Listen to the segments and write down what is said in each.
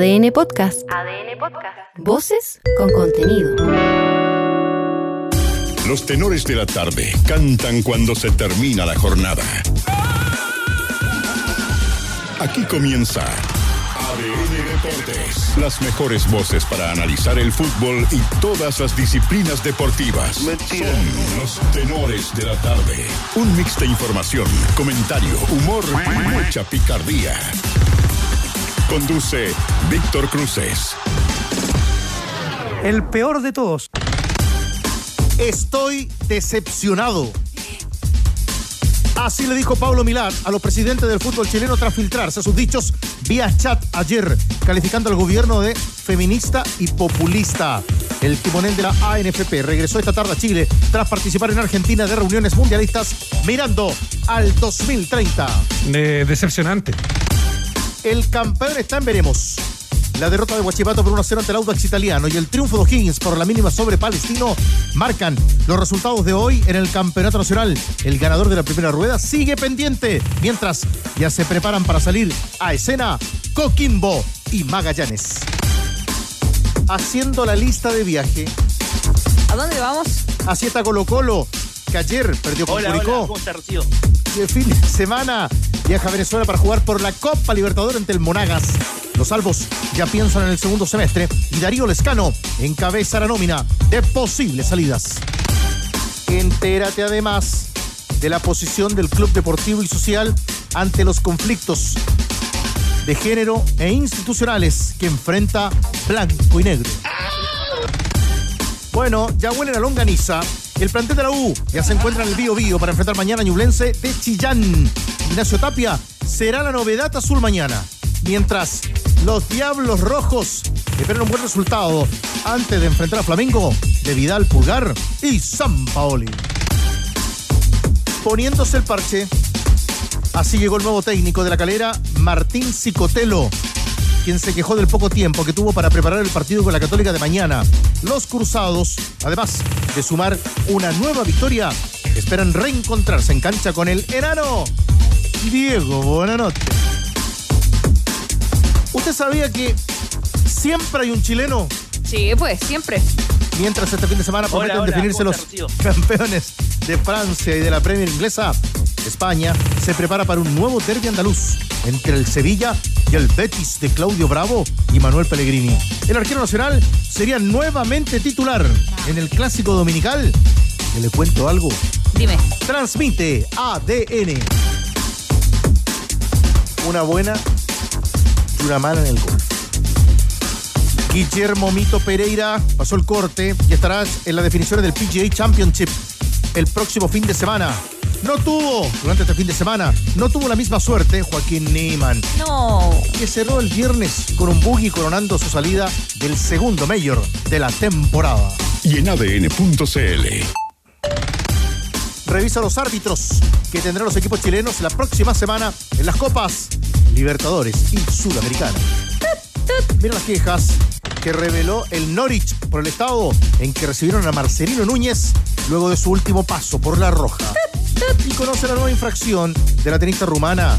ADN Podcast. ADN Podcast. Voces con contenido. Los tenores de la tarde cantan cuando se termina la jornada. Aquí comienza ADN Deportes. Las mejores voces para analizar el fútbol y todas las disciplinas deportivas. Son los tenores de la tarde. Un mix de información, comentario, humor y mucha picardía. Conduce Víctor Cruces. El peor de todos. Estoy decepcionado. Así le dijo Pablo Milán a los presidentes del fútbol chileno tras filtrarse sus dichos vía chat ayer, calificando al gobierno de feminista y populista. El timonel de la ANFP regresó esta tarde a Chile tras participar en Argentina de reuniones mundialistas mirando al 2030. Eh, decepcionante. El campeón está en veremos. La derrota de Huachipato por 1-0 ante el Audax italiano y el triunfo de O'Higgins por la mínima sobre Palestino marcan los resultados de hoy en el Campeonato Nacional. El ganador de la primera rueda sigue pendiente, mientras ya se preparan para salir a escena Coquimbo y Magallanes. Haciendo la lista de viaje. ¿A dónde vamos? Así está Colo Colo, que ayer perdió con Hola, Curicó. hola, ¿cómo está Rocío? Y el fin de semana viaja a Venezuela para jugar por la Copa Libertadores ante el Monagas. Los salvos ya piensan en el segundo semestre y Darío Lescano encabeza la nómina de posibles salidas. Entérate además de la posición del Club Deportivo y Social ante los conflictos de género e institucionales que enfrenta Blanco y Negro. Bueno, ya huelen a longaniza. El plantel de la U ya se encuentra en el Bío Bío para enfrentar mañana a Ñublense de Chillán. Ignacio Tapia será la novedad azul mañana. Mientras los Diablos Rojos esperan un buen resultado antes de enfrentar a Flamengo de Vidal Pulgar y San Paoli. Poniéndose el parche, así llegó el nuevo técnico de la calera, Martín Cicotelo quien se quejó del poco tiempo que tuvo para preparar el partido con la Católica de mañana. Los cruzados, además de sumar una nueva victoria, esperan reencontrarse en cancha con el enano Diego Buenanote. ¿Usted sabía que siempre hay un chileno? Sí, pues, siempre. Mientras este fin de semana prometen Hola, hola, definirse ¿cómo los campeones de Francia y de la Premier inglesa, España se prepara para un nuevo derbi andaluz entre el Sevilla y el Betis de Claudio Bravo y Manuel Pellegrini. El arquero nacional sería nuevamente titular en el clásico dominical. Que le cuento algo. Dime. Transmite ADN. Una buena y una mala en el golf. Guillermo Mito Pereira pasó el corte y estará en las definiciones del PGA Championship el próximo fin de semana. No tuvo, durante este fin de semana, no tuvo la misma suerte Joaquín Neyman, No. que cerró el viernes con un buggy coronando su salida del segundo mayor de la temporada. Y en ADN.cl. Revisa los árbitros que tendrán los equipos chilenos la próxima semana en las Copas Libertadores y Sudamericana. Mira las quejas que reveló el Norwich por el estado en que recibieron a Marcelino Núñez luego de su último paso por la roja. Y conoce la nueva infracción de la tenista rumana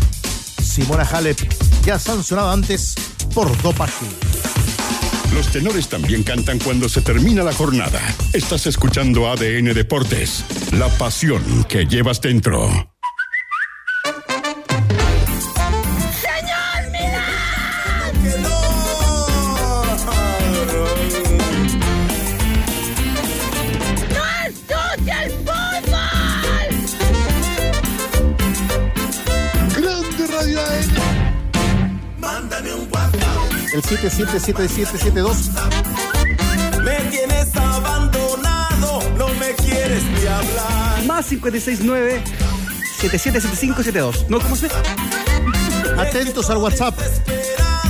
Simona Halep, ya sancionada antes por dopaje. Los tenores también cantan cuando se termina la jornada. Estás escuchando ADN Deportes, la pasión que llevas dentro. El 777772 Me tienes abandonado, no me quieres ni hablar. Más 569 777572. ¿No? ¿Cómo se ve? Atentos al WhatsApp.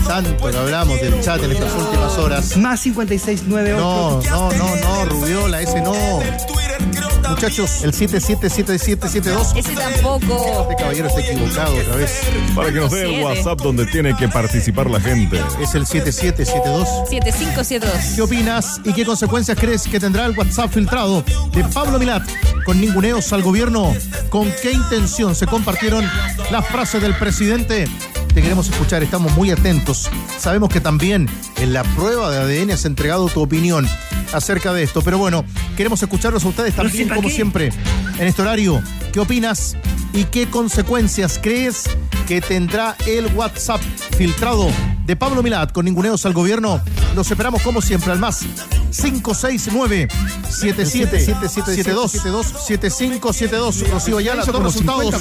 Tanto que hablamos del chat en estas últimas horas. Más 5698. No, no, no, no, Rubiola, ese no. Muchachos, el 777772. Ese tampoco. Este caballero está equivocado otra vez. Para que nos dé el. WhatsApp donde tiene que participar la gente. Es el 7772. 7572. ¿Qué opinas y qué consecuencias crees que tendrá el WhatsApp filtrado de Pablo Milat con ninguneos al gobierno? ¿Con qué intención se compartieron las frases del presidente? te queremos escuchar, estamos muy atentos. Sabemos que también en la prueba de ADN has entregado tu opinión acerca de esto, pero bueno, queremos escucharlos a ustedes también, como siempre, en este horario. ¿Qué opinas y qué consecuencias crees que tendrá el WhatsApp filtrado de Pablo Milad con ninguneos al gobierno? Los esperamos como siempre al más 569 7772 7572 Rocío Ayala, los resultados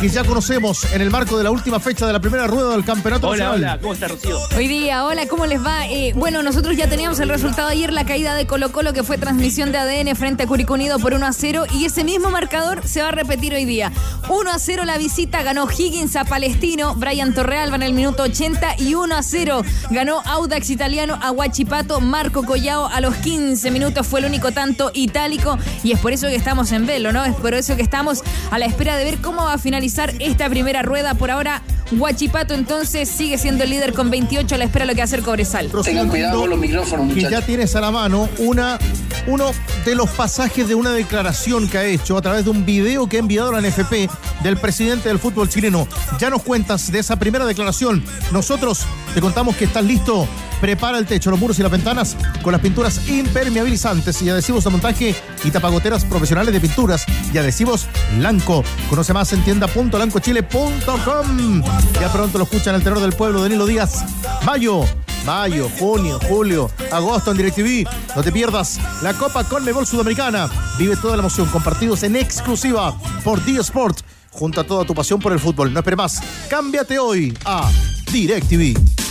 que ya conocemos en el marco de la última fecha de la primera rueda del campeonato Hola, nacional. hola, ¿cómo está Rocío? Hoy día, hola, ¿cómo les va? Eh, bueno, nosotros ya teníamos el resultado ayer, la caída de Colo Colo, que fue transmisión de ADN frente a Curicó Unido por 1 a 0, y ese mismo marcador se va a repetir hoy día. 1 a 0 la visita, ganó Higgins a Palestino, Brian Torrealba en el minuto 80, y 1 a 0 ganó Audax Italiano a Huachipato, Marco Collao a los 15 minutos fue el único tanto itálico, y es por eso que estamos en velo, ¿no? Es por eso que estamos a la espera de ver cómo va a finalizar esta primera rueda. Por ahora, Huachipato entonces sigue siendo el líder con 28 a la espera de lo que va a hacer Cobresal. Tengan cuidado con los micrófonos, Que muchachos. ya tienes a la mano una, uno de los pasajes de una declaración que ha hecho a través de un video que ha enviado a la NFP del presidente del fútbol chileno. Ya nos cuentas de esa primera declaración. Nosotros te contamos que estás listo. Prepara el techo, los muros y las ventanas con las pinturas impermeabilizantes y adhesivos de montaje y tapagoteras profesionales de pinturas y adhesivos Lanco. Conoce más en tienda.lancochile.com. Ya pronto lo escuchan el terror del pueblo, Danilo Díaz. Mayo, Mayo, junio, julio, agosto en DirecTV. No te pierdas la Copa Conmebol Sudamericana. Vive toda la emoción con partidos en exclusiva por D Sport. Junto a toda tu pasión por el fútbol. No esperes más. Cámbiate hoy a DirecTV.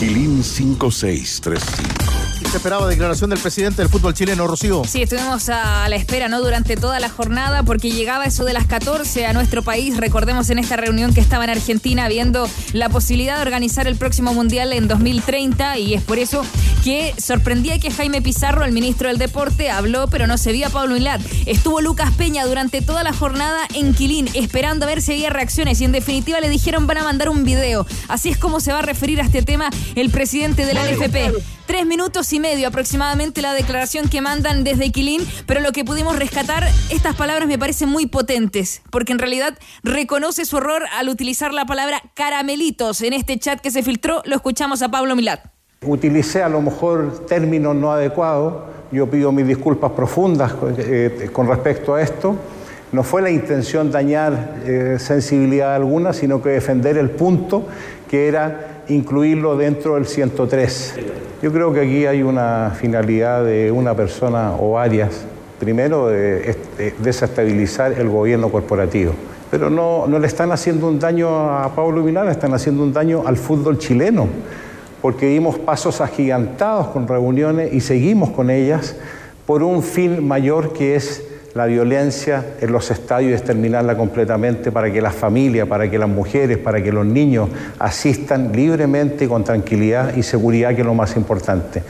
Quilín 5635. Se esperaba declaración del presidente del fútbol chileno, Rocío. Sí, estuvimos a la espera, ¿no? Durante toda la jornada, porque llegaba eso de las 14 a nuestro país. Recordemos en esta reunión que estaba en Argentina viendo la posibilidad de organizar el próximo Mundial en 2030, y es por eso que sorprendía que Jaime Pizarro, el ministro del Deporte, habló, pero no se vio a Pablo Milad. Estuvo Lucas Peña durante toda la jornada en Quilín, esperando a ver si había reacciones, y en definitiva le dijeron van a mandar un video. Así es como se va a referir a este tema el presidente de la NFP. Tres minutos y medio aproximadamente la declaración que mandan desde Quilín, pero lo que pudimos rescatar, estas palabras me parecen muy potentes, porque en realidad reconoce su error al utilizar la palabra caramelitos en este chat que se filtró. Lo escuchamos a Pablo Milat. Utilicé a lo mejor términos no adecuados. Yo pido mis disculpas profundas eh, con respecto a esto. No fue la intención dañar eh, sensibilidad alguna, sino que defender el punto que era incluirlo dentro del 103. Yo creo que aquí hay una finalidad de una persona o varias, primero de este, desestabilizar el gobierno corporativo. Pero no, no le están haciendo un daño a Pablo Milán, están haciendo un daño al fútbol chileno porque dimos pasos agigantados con reuniones y seguimos con ellas por un fin mayor que es la violencia en los estadios y exterminarla completamente para que las familias, para que las mujeres, para que los niños asistan libremente, con tranquilidad y seguridad, que es lo más importante.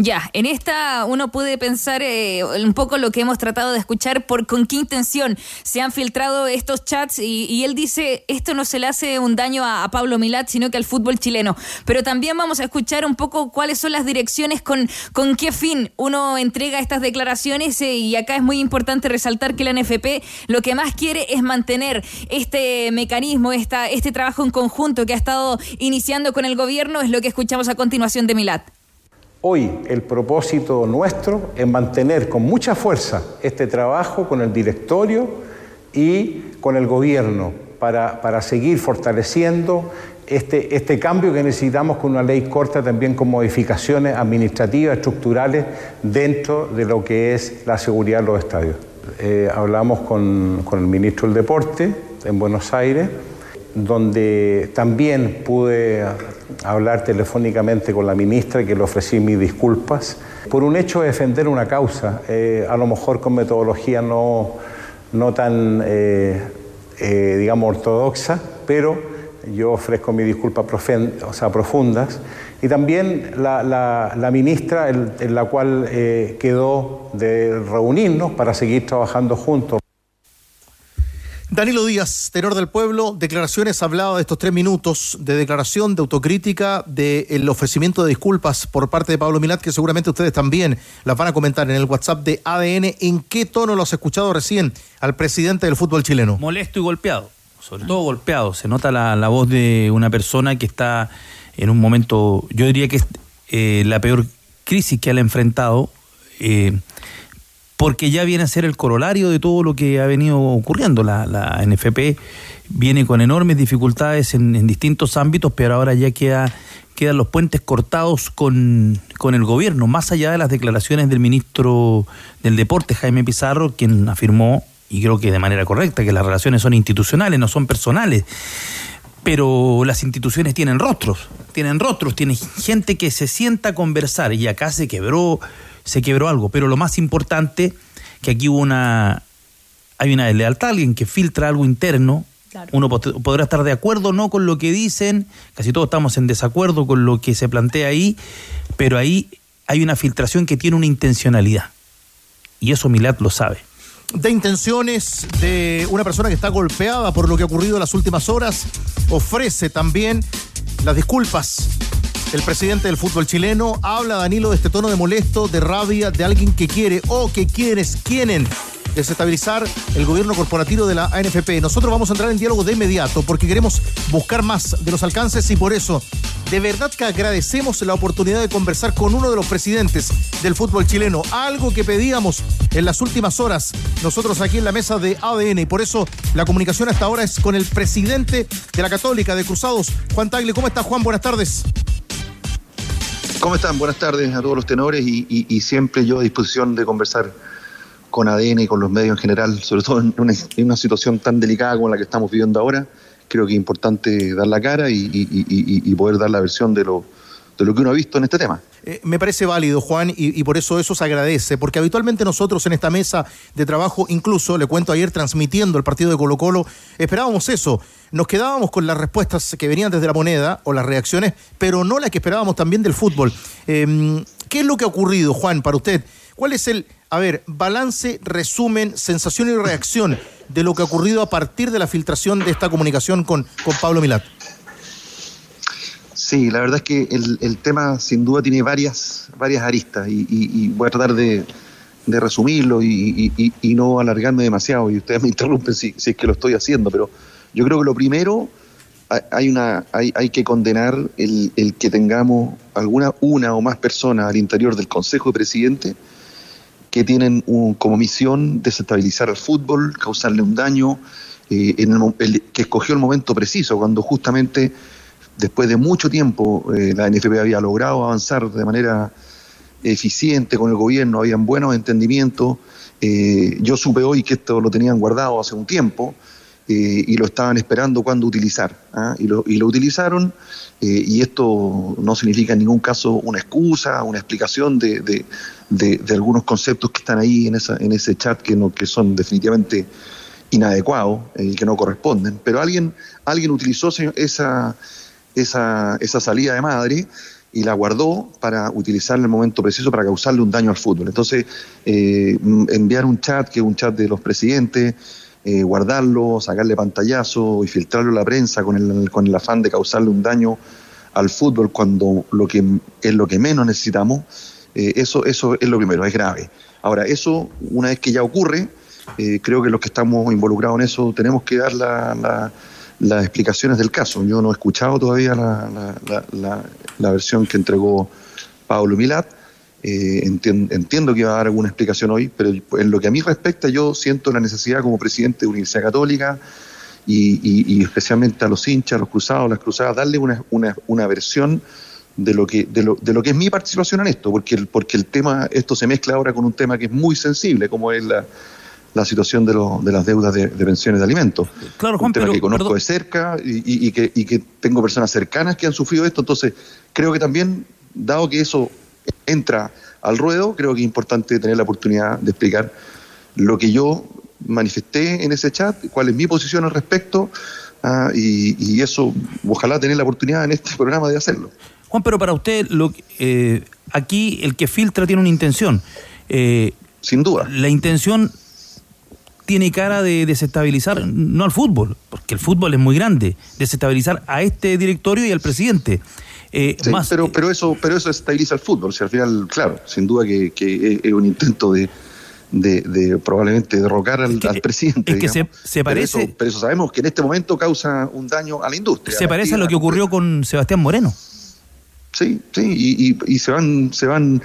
Ya, en esta uno puede pensar eh, un poco lo que hemos tratado de escuchar, por con qué intención se han filtrado estos chats y, él dice, esto no se le hace un daño a, a, Pablo Milat, sino que al fútbol chileno. Pero también vamos a escuchar un poco cuáles son las direcciones, con, con qué fin uno entrega estas declaraciones eh, y acá es muy importante resaltar que la NFP lo que más quiere es mantener este mecanismo, esta, este trabajo en conjunto que ha estado iniciando con el gobierno, es lo que escuchamos a continuación de Milat. Hoy el propósito nuestro es mantener con mucha fuerza este trabajo con el directorio y con el gobierno para, para seguir fortaleciendo este, este, cambio que necesitamos con una ley corta también con modificaciones administrativas, estructurales dentro de lo que es la seguridad de los estadios. Eh, hablamos con, con el ministro del Deporte en Buenos Aires donde también pude hablar telefónicamente con la ministra, que le ofrecí mis disculpas, por un hecho de defender una causa, eh, a lo mejor con metodología no, no tan, eh, eh, digamos, ortodoxa, pero yo ofrezco mis disculpas o profundas. Y también la, ministra, en la cual quedó de reunirnos para seguir trabajando juntos. Danilo Díaz, tenor del pueblo, declaraciones hablado de estos tres minutos de declaración, de autocrítica, del ofrecimiento de disculpas por parte de Pablo Milat, que seguramente ustedes también las van a comentar en el WhatsApp de ADN. ¿En qué tono lo has escuchado recién al presidente del fútbol chileno? Molesto y golpeado. Sobre todo golpeado. Se nota la, la voz de una persona que está en un momento, yo diría que es eh, la peor crisis que ha enfrentado, eh, porque ya viene a ser el corolario de todo lo que ha venido ocurriendo. La, NFP viene con enormes dificultades en, en distintos ámbitos, pero ahora ya queda quedan los puentes cortados con, con, el gobierno, más allá de las declaraciones del ministro del Deporte, Jaime Pizarro, quien afirmó, y creo que de manera correcta, que las relaciones son institucionales, no son personales. Pero las instituciones tienen rostros, tienen rostros, tienen gente que se sienta a conversar y acá se quebró, se quebró algo. Pero lo más importante, que aquí hubo una, hay una deslealtad, alguien que filtra algo interno, Claro. Uno podrá estar de acuerdo o no con lo que dicen, casi todos estamos en desacuerdo con lo que se plantea ahí, pero ahí hay una filtración que tiene una intencionalidad. Y eso Milat lo sabe. De intenciones de una persona que está golpeada por lo que ha ocurrido en las últimas horas, ofrece también las disculpas. El presidente del fútbol chileno habla, Danilo, de este tono de molesto, de rabia, de alguien que quiere o que quienes quieren desestabilizar el gobierno corporativo de la ANFP. Nosotros vamos a entrar en diálogo de inmediato porque queremos buscar más de los alcances y por eso de verdad que agradecemos la oportunidad de conversar con uno de los presidentes del fútbol chileno, algo que pedíamos en las últimas horas nosotros aquí en la mesa de ADN y por eso la comunicación hasta ahora es con el presidente de la Católica de Cruzados, Juan Tagle. ¿Cómo está Juan? Buenas tardes. ¿Cómo están? Buenas tardes a todos los tenores y, siempre yo a disposición de conversar con ADN y con los medios en general, sobre todo en una, situación tan delicada como la que estamos viviendo ahora, creo que es importante dar la cara y poder dar la versión de lo, de lo que uno ha visto en este tema. Eh, me parece válido, Juan, y, y, por eso eso se agradece, porque habitualmente nosotros en esta mesa de trabajo, incluso le cuento ayer transmitiendo el partido de Colo Colo, esperábamos eso, nos quedábamos con las respuestas que venían desde la moneda o las reacciones, pero no las que esperábamos también del fútbol. Eh, ¿Qué es lo que ha ocurrido, Juan, para usted? ¿Cuál es el, a ver, balance, resumen, sensación y reacción de lo que ha ocurrido a partir de la filtración de esta comunicación con, con Pablo Milat? Sí, la verdad es que el, el tema sin duda tiene varias, varias aristas y voy a tratar de, de resumirlo y, y, no alargarme demasiado y ustedes me interrumpen si, si, es que lo estoy haciendo, pero yo creo que lo primero hay, una, hay, hay que condenar el, el, que tengamos alguna, una o más personas al interior del Consejo de Presidente que tienen un, como misión desestabilizar al fútbol, causarle un daño, eh, en el, el, que escogió el momento preciso, cuando justamente después de mucho tiempo eh, la NFP había logrado avanzar de manera eficiente con el gobierno, habían buenos entendimientos. Eh, yo supe hoy que esto lo tenían guardado hace un tiempo eh, y lo estaban esperando cuando utilizar. ¿ah? Y, lo, y, lo, utilizaron y esto no significa en ningún caso una excusa, una explicación de, de, de, de algunos conceptos que están ahí en, esa, en ese chat que, no, que son definitivamente inadecuados y que no corresponden. Pero alguien, alguien utilizó esa esa, esa salida de madre y la guardó para utilizarla en el momento preciso para causarle un daño al fútbol. Entonces, eh, enviar un chat, que es un chat de los presidentes, eh, guardarlo, sacarle pantallazo y filtrarlo a la prensa con el, con el afán de causarle un daño al fútbol cuando lo que es lo que menos necesitamos, eh, eso, eso es lo primero, es grave. Ahora, eso, una vez que ya ocurre, eh, creo que los que estamos involucrados en eso tenemos que dar la, la las explicaciones del caso. Yo no he escuchado todavía la, la, la, la versión que entregó Pablo Milat. Eh, entiendo, entiendo, que va a dar alguna explicación hoy, pero en lo que a mí respecta, yo siento la necesidad como presidente de Universidad Católica y, y, y especialmente a los hinchas, a los cruzados, las cruzadas, darle una, una, una versión de lo, que, de, lo, de lo que es mi participación en esto, porque el, porque el tema, esto se mezcla ahora con un tema que es muy sensible, como es la, la situación de, lo, de las deudas de, de, pensiones de alimentos. Claro, Juan, un tema pero, que conozco perdón. de cerca y, y, que, y que tengo personas cercanas que han sufrido esto, entonces creo que también, dado que eso entra al ruedo, creo que es importante tener la oportunidad de explicar lo que yo manifesté en ese chat, cuál es mi posición al respecto, ah, y, y, eso, ojalá tener la oportunidad en este programa de hacerlo. Juan, pero para usted, lo, eh, aquí el que filtra tiene una intención. Eh, Sin duda. La intención tiene cara de desestabilizar, no al fútbol, porque el fútbol es muy grande, desestabilizar a este directorio y al presidente. Eh, sí, más, pero, pero, eso, pero eso estabiliza el fútbol. O sea, al final, claro, sin duda que, que es un intento de, de, de probablemente derrocar al, al presidente. es que se, Pero parece, eso, pero eso sabemos que en este momento causa un daño a la industria. se parece a lo que ocurrió con Sebastián Moreno. Sí, sí, y, y- y se van, se van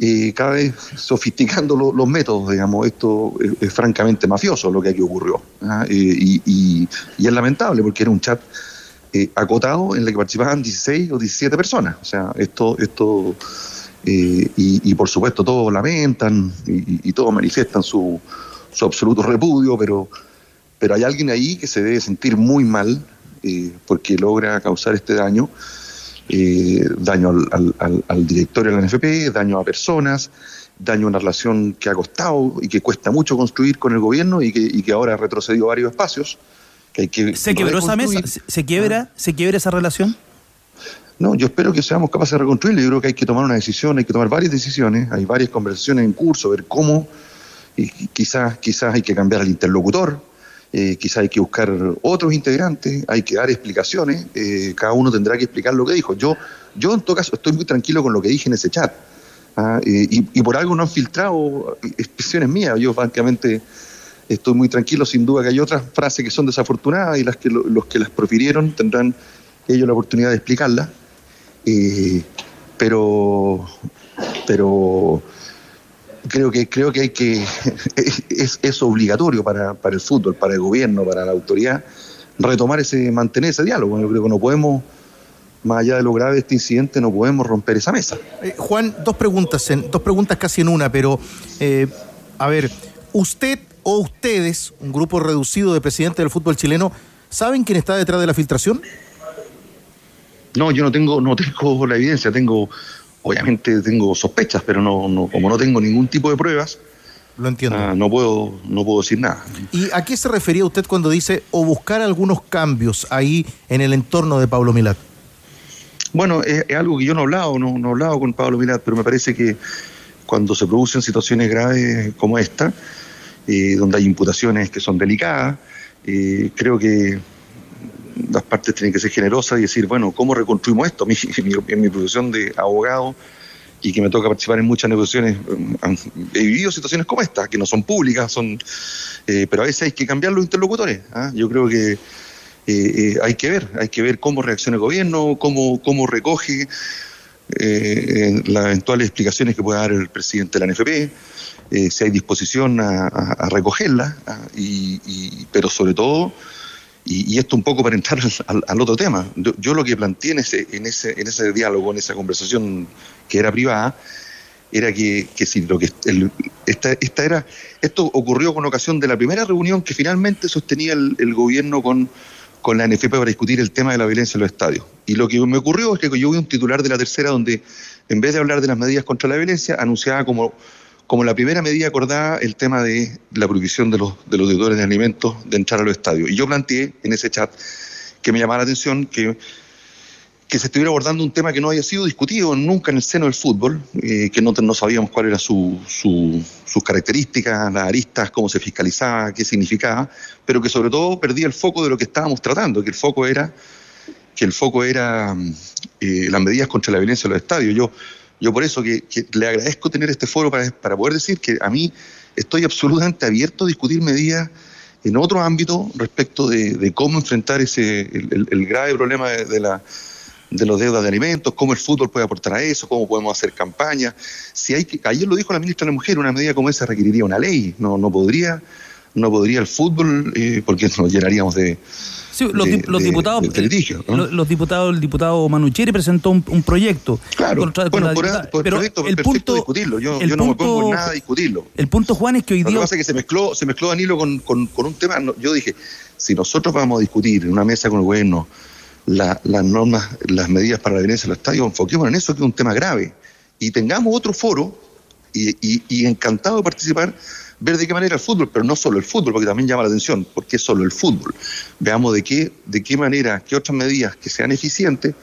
eh, cada vez sofisticando lo- los métodos, digamos. Esto es, es francamente mafioso lo que aquí ocurrió. ¿ah? Eh, y es lamentable porque era un chat eh, acotado en el que participaban 16 o 17 personas. O sea, esto, esto eh, y, y por supuesto todos lamentan y, y- todos manifiestan su, su absoluto repudio, pero, pero hay alguien ahí que se debe sentir muy mal eh, porque logra causar este daño daño al directorio de la NFP, daño a personas, daño a una relación que ha costado y que cuesta mucho construir con el gobierno y que, y que ahora ha retrocedido varios espacios. Que hay que ¿Se quebró esa mesa? reconstruir. ¿Se, se quiebra? ¿Se quiebra esa relación? No, yo espero que seamos capaces de reconstruirlo. Yo creo que hay que tomar una decisión, hay que tomar varias decisiones, hay varias conversaciones en curso, ver cómo, y quizás, quizás hay que cambiar al interlocutor, eh, quizás hay que buscar otros integrantes, hay que dar explicaciones, eh, cada uno tendrá que explicar lo que dijo. Yo, yo en todo caso estoy muy tranquilo con lo que dije en ese chat. ah, eh, y, y por algo no han filtrado expresiones mías. Yo francamente estoy muy tranquilo, sin duda que hay otras frases que son desafortunadas y las que lo- los que las profirieron tendrán ellos la oportunidad de explicarlas. Eh, pero pero creo que creo que hay que es, es obligatorio para, para el fútbol, para el gobierno, para la autoridad retomar ese mantener ese diálogo. Yo creo que no podemos más allá de lo grave de este incidente no podemos romper esa mesa. Eh, Juan, dos preguntas, en, dos preguntas casi en una, pero eh, a ver, usted o ustedes, un grupo reducido de presidentes del fútbol chileno, ¿saben quién está detrás de la filtración? No, yo no tengo, no tengo la evidencia, tengo, obviamente tengo sospechas, pero no, no como no tengo ningún tipo de pruebas, Lo entiendo. ah, no puedo, no puedo decir nada. ¿Y a qué se refería usted cuando dice o buscar algunos cambios ahí en el entorno de Pablo Milat? Bueno, es, es algo que yo no he hablado, no, no he hablado con Pablo Milat, pero me parece que cuando se producen situaciones graves como esta, eh, donde hay imputaciones que son delicadas, eh, creo que las partes tienen que ser generosas y decir, bueno, ¿cómo reconstruimos esto? Mi- mi- en mi profesión de abogado y que me toca participar en muchas negociaciones, eh, he vivido situaciones como esta, que no son públicas, son, eh, pero a veces hay que cambiar los interlocutores. ¿ah? Yo creo que eh, hay que ver, hay que ver cómo reacciona el gobierno, cómo, cómo recoge las eventuales explicaciones que pueda dar el presidente de la NFP, eh, si hay disposición a, a- a recogerlas, ah, y, pero sobre todo, y, esto un poco para entrar al, al- otro tema, yo, lo que planteé en ese, en, ese, en ese diálogo, en esa conversación que era privada, era que, que si lo que el- esta, esta era esto ocurrió con ocasión de la primera reunión que finalmente sostenía el, el gobierno con, con la NFP para discutir el tema de la violencia en los estadios. Y lo que me ocurrió es que yo vi un titular de la tercera donde en vez de hablar de las medidas contra la violencia, anunciaba como, como la primera medida acordada el tema de la prohibición de los, de los deudores de alimentos de entrar a los estadios. Y yo planteé en ese chat que me llamaba la atención que que se estuviera abordando un tema que no había sido discutido nunca en el seno del fútbol, eh, que no, no sabíamos cuál era su, su- sus características, las aristas, cómo se fiscalizaba, qué significaba, pero que sobre todo perdía el foco de lo que estábamos tratando, que el foco era que el foco era mm, eh, las medidas contra la violencia en los estadios. Yo, yo por eso que, le agradezco tener este foro para, poder decir que a mí estoy absolutamente abierto a discutir medidas en otro ámbito respecto de, cómo enfrentar ese el, grave problema de, de los deudas de alimentos, cómo el fútbol puede aportar a eso, cómo podemos hacer campaña. Si hay que, ayer lo dijo la ministra de la Mujer, una medida como esa requeriría una ley, no, no podría, no podría el fútbol, eh, porque nos llenaríamos de, Sí, los, de- dip- los de- diputados, de litigio, ¿no? los, los diputados, el diputado Manucheri presentó un, un proyecto. Claro, contra- bueno, por, diputada- por pero perfecto, el punto, discutirlo. Yo, el yo no me pongo punto- nada a discutirlo. El punto, Juan, es que hoy Lo que día pasa es que se mezcló, se mezcló Danilo con, con, con un tema. Yo dije, si nosotros vamos a discutir en una mesa con el gobierno la- las normas, las medidas para la violencia en los estadios, enfoquémonos en eso, que es un tema grave. Y tengamos otro foro y, y- y encantado de participar, ver de qué manera el fútbol, pero no solo el fútbol, porque también llama la atención, porque es solo el fútbol. Veamos de qué, de qué manera, qué otras medidas que sean eficientes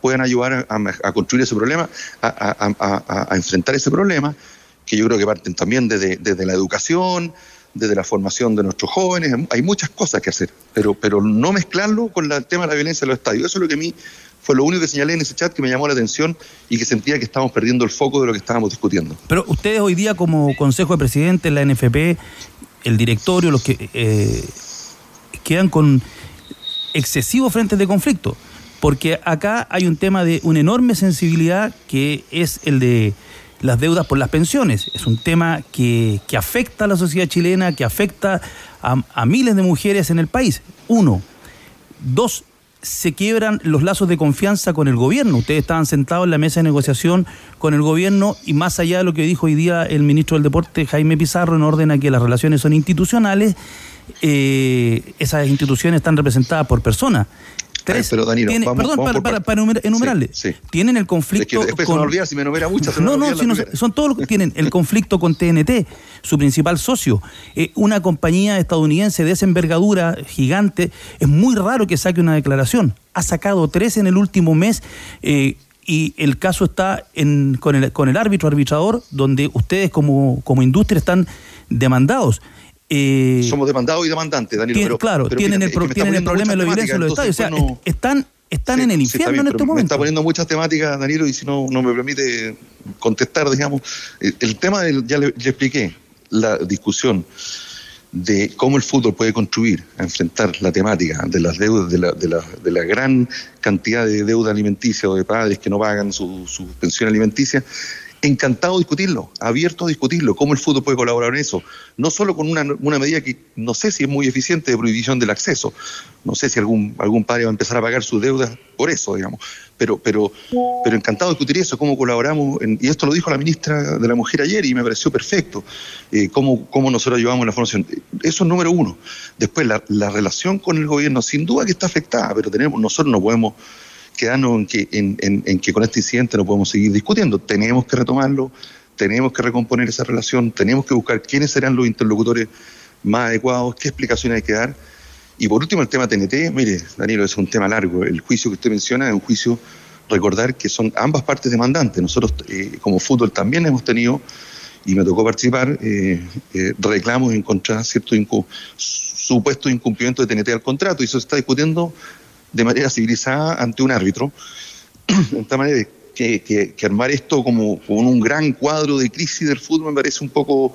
puedan ayudar a, construir ese problema, a, enfrentar ese problema, que yo creo que parten también desde, desde la educación, desde la formación de nuestros jóvenes, hay muchas cosas que hacer, pero, pero no mezclarlo con el tema de la violencia en los estadios. Eso es lo que a mí Fue lo único que señalé en ese chat que me llamó la atención y que sentía que estábamos perdiendo el foco de lo que estábamos discutiendo. Pero ustedes hoy día como Consejo de Presidentes, la NFP, el directorio, los que eh, quedan con excesivos frentes de conflicto. Porque acá hay un tema de una enorme sensibilidad que es el de las deudas por las pensiones. Es un tema que, que afecta a la sociedad chilena, que afecta a, a miles de mujeres en el país. Uno. Dos, se quiebran los lazos de confianza con el gobierno. Ustedes estaban sentados en la mesa de negociación con el gobierno y más allá de lo que dijo hoy día el ministro del Deporte, Jaime Pizarro, en orden a que las relaciones son institucionales, eh, esas instituciones están representadas por personas. Tres, pero Danilo, tiene- vamos- perdón, vamos para, para, enumerarle. Sí, sí. Tienen el Es que conflicto se me con... olvida, si me enumera muchas, se No, no, si no, son todos los que tienen el conflicto con TNT, su principal socio. Eh, una compañía estadounidense de esa envergadura gigante, es muy raro que saque una declaración. Ha sacado tres en el último mes eh, y el caso está en, con, el, con el árbitro arbitrador, donde ustedes como, como industria están demandados. Eh, Somos demandados y demandantes, Danilo. pero- claro, pero tienen el, es que tienen problema de la violencia en los estadios. O sea, pues, no- están, están en el sí, infierno bien, en pero estos Me está poniendo muchas temáticas, Danilo, y si no, no me permite contestar, digamos, el, el tema del, ya le, le expliqué, la discusión de cómo el fútbol puede contribuir a enfrentar la temática de las deudas, de la, de la, de la gran cantidad de deuda alimenticia o de padres que no pagan su, su pensión alimenticia. Encantado de discutirlo, abierto a discutirlo, cómo el fútbol puede colaborar en eso. No solo con una, medida que no sé si es muy eficiente de prohibición del acceso, no sé si algún, algún padre va a empezar a pagar sus deudas por eso, digamos, pero, pero, pero encantado de discutir eso, cómo colaboramos, en- y esto lo dijo la ministra de la Mujer ayer y me pareció perfecto, eh, cómo, cómo nosotros ayudamos en la formación. Eso es número uno. Después, la, la relación con el gobierno, sin duda que está afectada, pero tenemos, nosotros no podemos quedarnos en que, en, en- en que con este incidente no podemos seguir discutiendo. Tenemos que retomarlo, tenemos que recomponer esa relación, tenemos que buscar quiénes serán los interlocutores más adecuados, qué explicaciones hay que dar. Y por último, el tema TNT, mire, Danilo, es un tema largo. El juicio que usted menciona es un juicio, recordar que son ambas partes demandantes. Nosotros, eh, como fútbol, también hemos tenido, y me tocó participar, eh, eh, reclamos en contra de cierto supuesto incumplimiento de TNT al contrato, y eso se está discutiendo de manera civilizada ante un árbitro. de tal manera que, que- que armar esto como con un gran cuadro de crisis del fútbol me parece un poco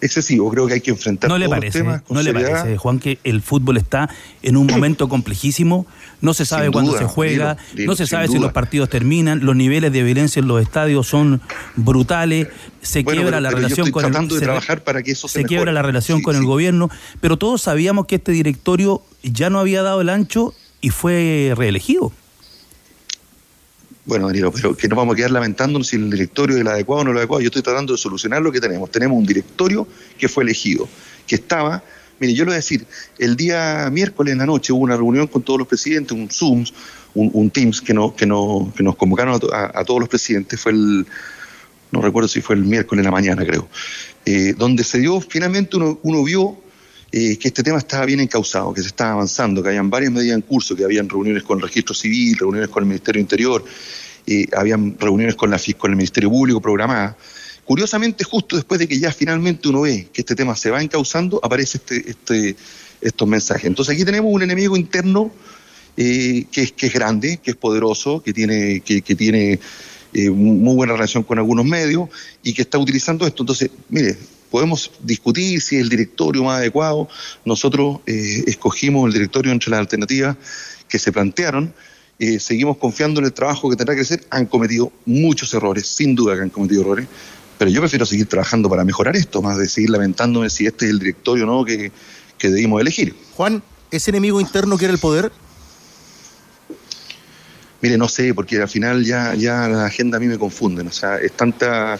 excesivo. Creo que hay que enfrentar No le parece, temas con no le parece, Juan, que el fútbol está en un momento complejísimo, no se sabe cuándo se juega, Dilo, Dilo, no se sabe si los partidos terminan, los niveles de violencia en los estadios son brutales, se Bueno, quiebra pero- la pero relación con el de se- trabajar para que eso se se quiebra la relación Sí, con el gobierno, pero todos sabíamos que este directorio ya no había dado el ancho y fue reelegido. Bueno, Danilo, pero que no vamos a quedar lamentándonos si el directorio es el adecuado o no el adecuado. Yo estoy tratando de solucionar lo que tenemos. Tenemos un directorio que fue elegido, que estaba, mire, yo le voy a decir, el día miércoles en la noche hubo una reunión con todos los presidentes, un Zoom, un, Teams que, no, que, no, que nos convocaron a- a todos los presidentes, fue el, no recuerdo si fue el miércoles en la mañana, creo, eh, donde se dio, finalmente uno, uno vio eh, que este tema estaba bien encauzado, que se estaba avanzando, que habían varias medidas en curso, que habían reuniones con el registro civil, reuniones con el Ministerio Interior, eh, habían reuniones con, la, con el Ministerio Público programadas. Curiosamente, justo después de que ya finalmente uno ve que este tema se va encauzando, aparece este, este, estos mensajes. Entonces aquí tenemos un enemigo interno eh, que, es, que es grande, que es poderoso, que tiene, que, que tiene eh, muy buena relación con algunos medios y que está utilizando esto. Entonces, mire, podemos discutir si es el directorio más adecuado. Nosotros eh, escogimos el directorio entre las alternativas que se plantearon. Eh, seguimos confiando en el trabajo que tendrá que hacer. Han cometido muchos errores, sin duda que han cometido errores, pero yo prefiero seguir trabajando para mejorar esto, más de seguir lamentándome si este es el directorio o no que, que debimos elegir. Juan, ¿ese enemigo interno quiere el poder? Mire, no sé, porque al final ya, ya la agenda a mí me confunden. O sea, es tanta,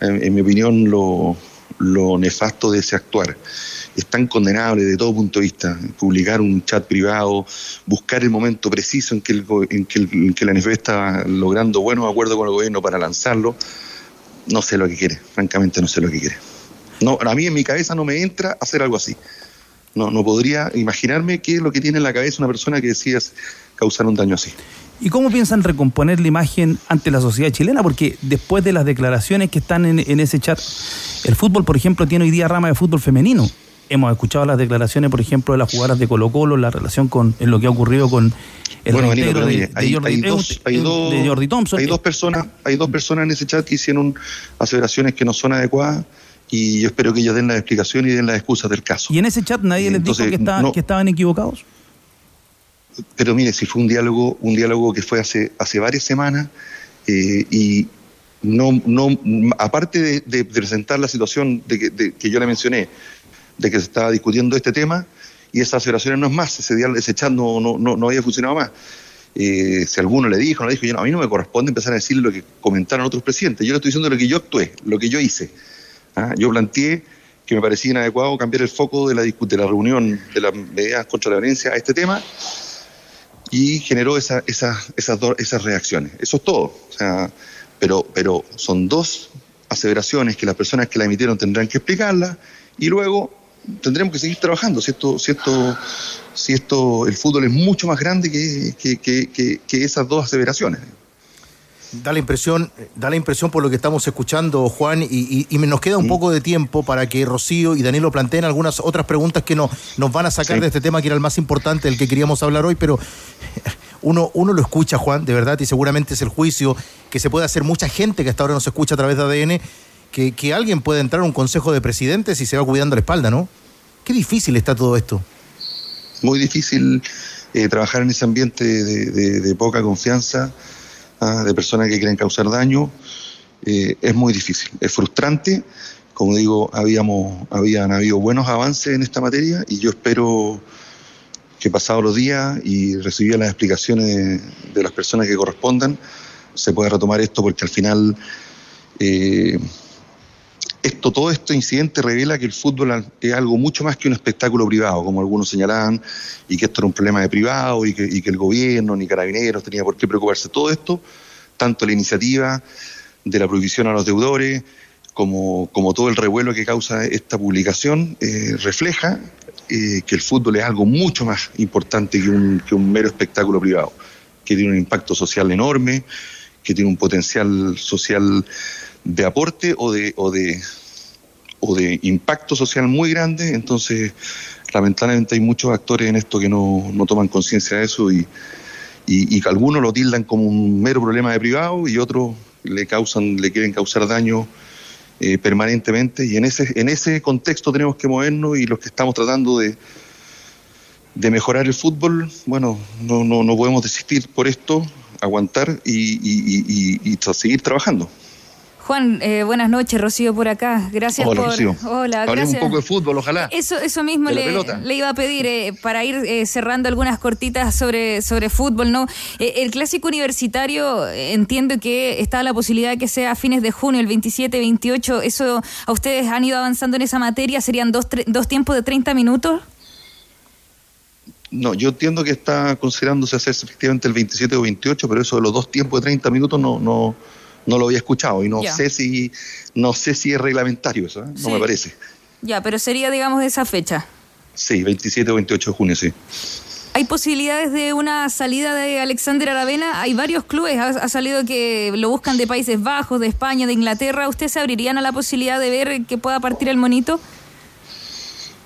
en, en mi opinión, lo, lo nefasto de ese actuar. Es tan condenable de todo punto de vista. Publicar un chat privado, buscar el momento preciso en que, el, en que, el- en que la NFP está logrando buenos acuerdos con el gobierno para lanzarlo. No sé lo que quiere, francamente no sé lo que quiere. No, a mí en mi cabeza no me entra hacer algo así. No, no podría imaginarme qué es lo que tiene en la cabeza una persona que decide causar un daño así. ¿Y cómo piensan recomponer la imagen ante la sociedad chilena? Porque después de las declaraciones que están en, en ese chat, el fútbol, por ejemplo, tiene hoy día rama de fútbol femenino. Hemos escuchado las declaraciones, por ejemplo, de las jugadoras de Colo Colo, la relación con en lo que ha ocurrido con el bueno, pero de, de hay, Jordi, hay un- dos, hay, dos, de Jordi Thompson. hay dos personas, hay dos personas en ese chat que hicieron aseveraciones que no son adecuadas y yo espero que ellos den la explicación y den las excusas del caso. Y en ese chat nadie les dijo que, no- que estaban equivocados. Pero mire, si fue un diálogo, un diálogo que fue hace, hace varias semanas eh, y no, no, aparte de, presentar la situación de que, de- que yo le mencioné, de que se estaba discutiendo este tema, y esas aseveraciones no es más, ese, diálogo, ese chat no, no, no, había funcionado más. Eh, si alguno le dijo, no le dijo, yo a mí no me corresponde empezar a decir lo que comentaron otros presidentes, yo le estoy diciendo lo que yo actué, lo que yo hice. ¿ah? Yo planteé que me parecía inadecuado cambiar el foco de la, de la reunión de las medidas contra la violencia a este tema y generó esa, esa- esas, esas reacciones. Eso es todo. O sea, pero, pero son dos aseveraciones que las personas que la emitieron tendrán que explicarlas y luego tendremos que seguir trabajando. Si esto, si esto, si esto, el fútbol es mucho más grande que- que- que- que esas dos aseveraciones. Da la impresión, da la impresión por lo que estamos escuchando, Juan, y, y- y me- nos queda un poco de tiempo para que Rocío y Danilo planteen algunas otras preguntas que no, nos van a sacar Sí. de este tema que era el más importante del que queríamos hablar hoy, pero uno, uno lo escucha, Juan, de verdad, y seguramente es el juicio que se puede hacer mucha gente que hasta ahora nos escucha a través de ADN, que, que alguien puede entrar a un consejo de presidentes y se va cuidando la espalda, ¿no? Qué difícil está todo esto. muy difícil eh, trabajar en ese ambiente de, de- de poca confianza, ah, de personas que quieren causar daño. Eh, es muy difícil, es frustrante. Como digo, habíamos, habían habido buenos avances en esta materia y yo espero que pasados los días y recibidas las explicaciones de, de las personas que correspondan, se pueda retomar esto porque al final eh, esto, todo este incidente revela que el fútbol es algo mucho más que un espectáculo privado, como algunos señalaban, y que esto era un problema de privado y que, y que el gobierno ni carabineros tenía por qué preocuparse. Todo esto, tanto la iniciativa de la prohibición a los deudores, como, como todo el revuelo que causa esta publicación, eh, refleja eh, que el fútbol es algo mucho más importante que un, que un mero espectáculo privado, que tiene un impacto social enorme, que tiene un potencial social de aporte o de, o de, o de impacto social muy grande. Entonces, lamentablemente hay muchos actores en esto que no, no toman conciencia de eso y, y, que algunos lo tildan como un mero problema de privado y otros le causan, le quieren causar daño eh, permanentemente. Y en ese, en ese contexto tenemos que movernos y los que estamos tratando de, de mejorar el fútbol, bueno, no, no, no podemos desistir por esto, aguantar y, y- y- seguir trabajando. Juan, eh, buenas noches, Rocío por acá. Gracias Hola, por. Rocío. Hola, Hablemos un poco de fútbol, ojalá. Eso, eso mismo le, le iba a pedir eh, para ir eh, cerrando algunas cortitas sobre, sobre fútbol, ¿no? Eh, el clásico universitario, entiendo que está la posibilidad de que sea a fines de junio, el 27, 28. ¿Eso a ustedes han ido avanzando en esa materia? ¿Serían dos, tre- dos tiempos de 30 minutos? No, yo entiendo que está considerándose hacerse efectivamente el 27 o 28, pero eso de los dos tiempos de 30 minutos no, no, no lo había escuchado y no Ya. sé si no sé si es reglamentario eso, ¿eh? no Sí. me parece. Ya, pero sería, digamos, esa fecha. Sí, 27 o 28 de junio, sí. ¿Hay posibilidades de una salida de Alexander Aravena? Hay varios clubes, ha, ha salido que lo buscan de Países Bajos, de España, de Inglaterra. ¿Ustedes se abrirían a la posibilidad de ver que pueda partir el monito?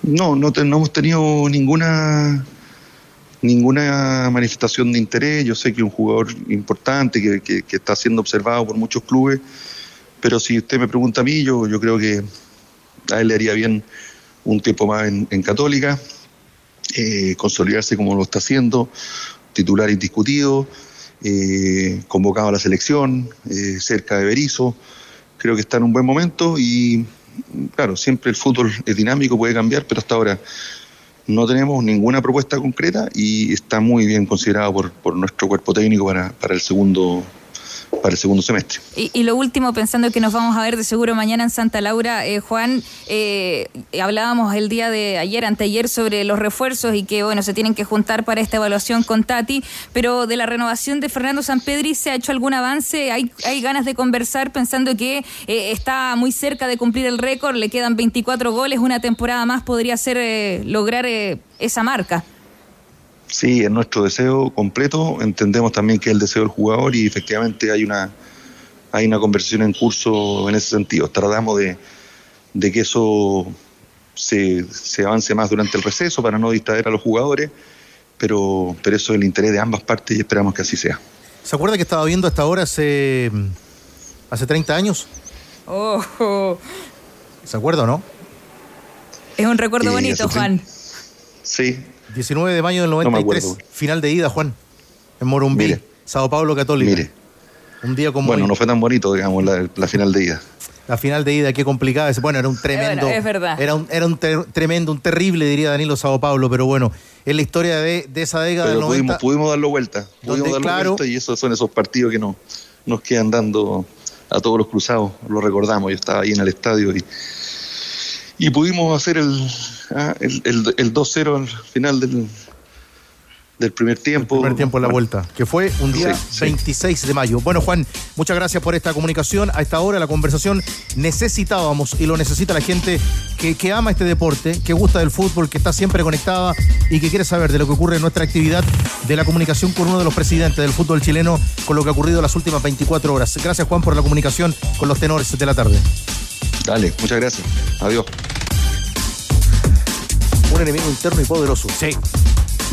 No, no, te- no hemos tenido ninguna ninguna manifestación de interés. Yo sé que es un jugador importante que, que- está siendo observado por muchos clubes, pero si usted me pregunta a mí, yo, yo creo que a él le haría bien un tiempo más en, en Católica, eh, consolidarse como lo está haciendo, titular indiscutido, eh, convocado a la selección, eh, cerca de Berizzo. Creo que está en un buen momento y, claro, siempre el fútbol es dinámico, puede cambiar, pero hasta ahora no tenemos ninguna propuesta concreta y está muy bien considerado por, por nuestro cuerpo técnico para, para el segundo para el segundo semestre. Y, lo último, pensando que nos vamos a ver de seguro mañana en Santa Laura, eh, Juan, eh, hablábamos el día de ayer, anteayer, sobre los refuerzos y que, bueno, se tienen que juntar para esta evaluación con Tati, pero de la renovación de Fernando Sampedri, ¿se ha hecho algún avance? ¿Hay, hay ganas de conversar pensando que eh, está muy cerca de cumplir el récord? Le quedan 24 goles, una temporada más podría ser eh, lograr esa marca. Sí, es nuestro deseo completo. Entendemos también que es el deseo del jugador y efectivamente hay una, hay una conversación en curso en ese sentido. Tratamos de, de que eso se, se avance más durante el receso para no distraer a los jugadores, pero, pero eso es el interés de ambas partes y esperamos que así sea. ¿Se acuerda que estaba viendo hasta ahora hace, hace 30 años? Oh, ¿Se acuerda o no? es un recuerdo bonito. Juan. Sí, 19 de mayo del me 93, acuerdo. final de ida, Juan, en Morumbí, Mire. Sao Paulo Católica. mire. Un día como Bueno, hoy. no fue tan bonito, digamos, la, la final de ida. La final de ida, qué complicada es. Bueno, era un tremendo. Bueno, es verdad. Era un, era un ter- tremendo, un terrible, diría Danilo Sao Paulo, pero bueno, es la historia de, de esa década del Pero 90. pudimos, pudimos darlo vuelta. Pudimos Donde, darlo claro- vuelta y esos son esos partidos que nos, nos quedan dando a todos los cruzados. Lo recordamos, yo estaba ahí en el estadio y, y pudimos hacer el, ah, el, el- el 2-0 al final del, del primer tiempo. primer tiempo en la vuelta, que fue un día Sí, sí. 26 de mayo. Bueno, Juan, muchas gracias por esta comunicación. A esta hora la conversación necesitábamos y lo necesita la gente que, que ama este deporte, que gusta del fútbol, que está siempre conectada y que quiere saber de lo que ocurre en nuestra actividad de la comunicación con uno de los presidentes del fútbol chileno, con lo que ha ocurrido las últimas 24 horas. Gracias, Juan, por la comunicación con los tenores de la tarde. Dale, muchas gracias. Adiós. Un enemigo interno y poderoso. Sí.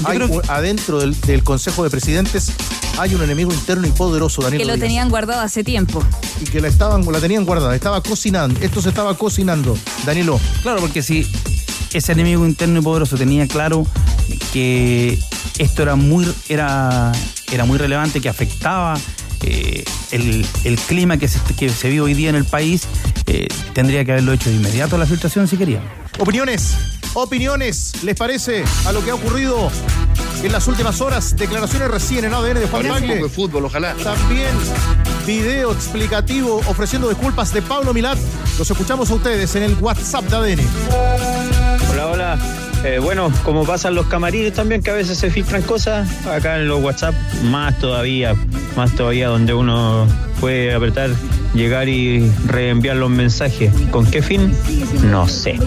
Hay creo que- un- adentro del, del Consejo de Presidentes hay un enemigo interno y poderoso, Daniel. Que lo tenían guardado hace tiempo. y que la estaban la tenían guardada, estaba cocinando, esto se estaba cocinando. Danilo, Claro, porque si ese enemigo interno y poderoso tenía claro que esto era muy, era, era muy relevante, que afectaba eh, el, el clima que se, que se vive hoy día en el país, eh, tendría que haberlo hecho de inmediato la filtración si quería. opiniones, opiniones, ¿les parece a lo que ha ocurrido en las últimas horas? Declaraciones recién en ADN de Juan Magle. de fútbol, ojalá. También video explicativo ofreciendo disculpas de Pablo Milat. Los escuchamos a ustedes en el WhatsApp de ADN. Hola, hola. Eh, bueno, como pasan los camarines también, que a veces se filtran cosas, acá en los WhatsApp, más todavía, más todavía donde uno puede apretar, llegar y reenviar los mensajes. ¿Con qué fin? No sé.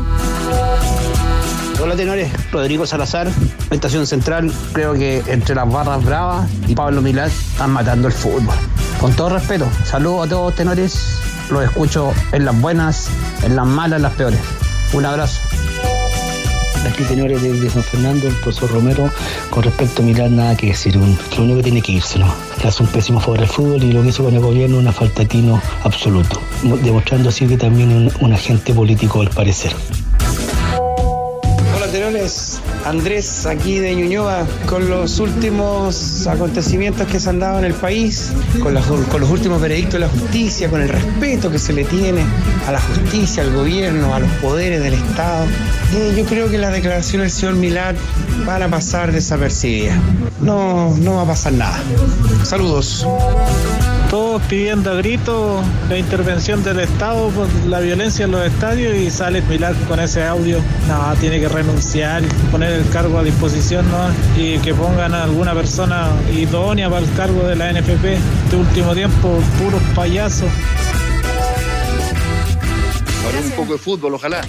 Hola tenores, Rodrigo Salazar, Estación Central. Creo que entre las barras bravas y Pablo Milán están matando el fútbol. Con todo respeto, saludos a todos tenores. Los escucho en las buenas, en las malas, en las peores. Un abrazo. Aquí tenores desde San Fernando, el profesor Romero, con respecto a Milán, nada que decir, un, lo único que tiene que irse, ¿no? Hace un pésimo favor al fútbol y lo que hizo con el gobierno una falta de tino absoluto, mo- demostrando así que también un agente político al parecer. Andrés aquí de Ñuñoa, con los últimos acontecimientos que se han dado en el país, con, los últimos veredictos de la justicia, con el respeto que se le tiene a la justicia, al gobierno, a los poderes del Estado. Yo creo que las declaraciones del señor Milad van a pasar desapercibidas. No, no va a pasar nada. Saludos. Todos pidiendo a gritos la intervención del Estado por la violencia en los estadios y sale Pilar con ese audio. No, tiene que renunciar, poner el cargo a disposición ¿no? y que pongan a alguna persona idónea para el cargo de la NFP. Este último tiempo, puros payasos. Hablemos un poco de fútbol, ojalá.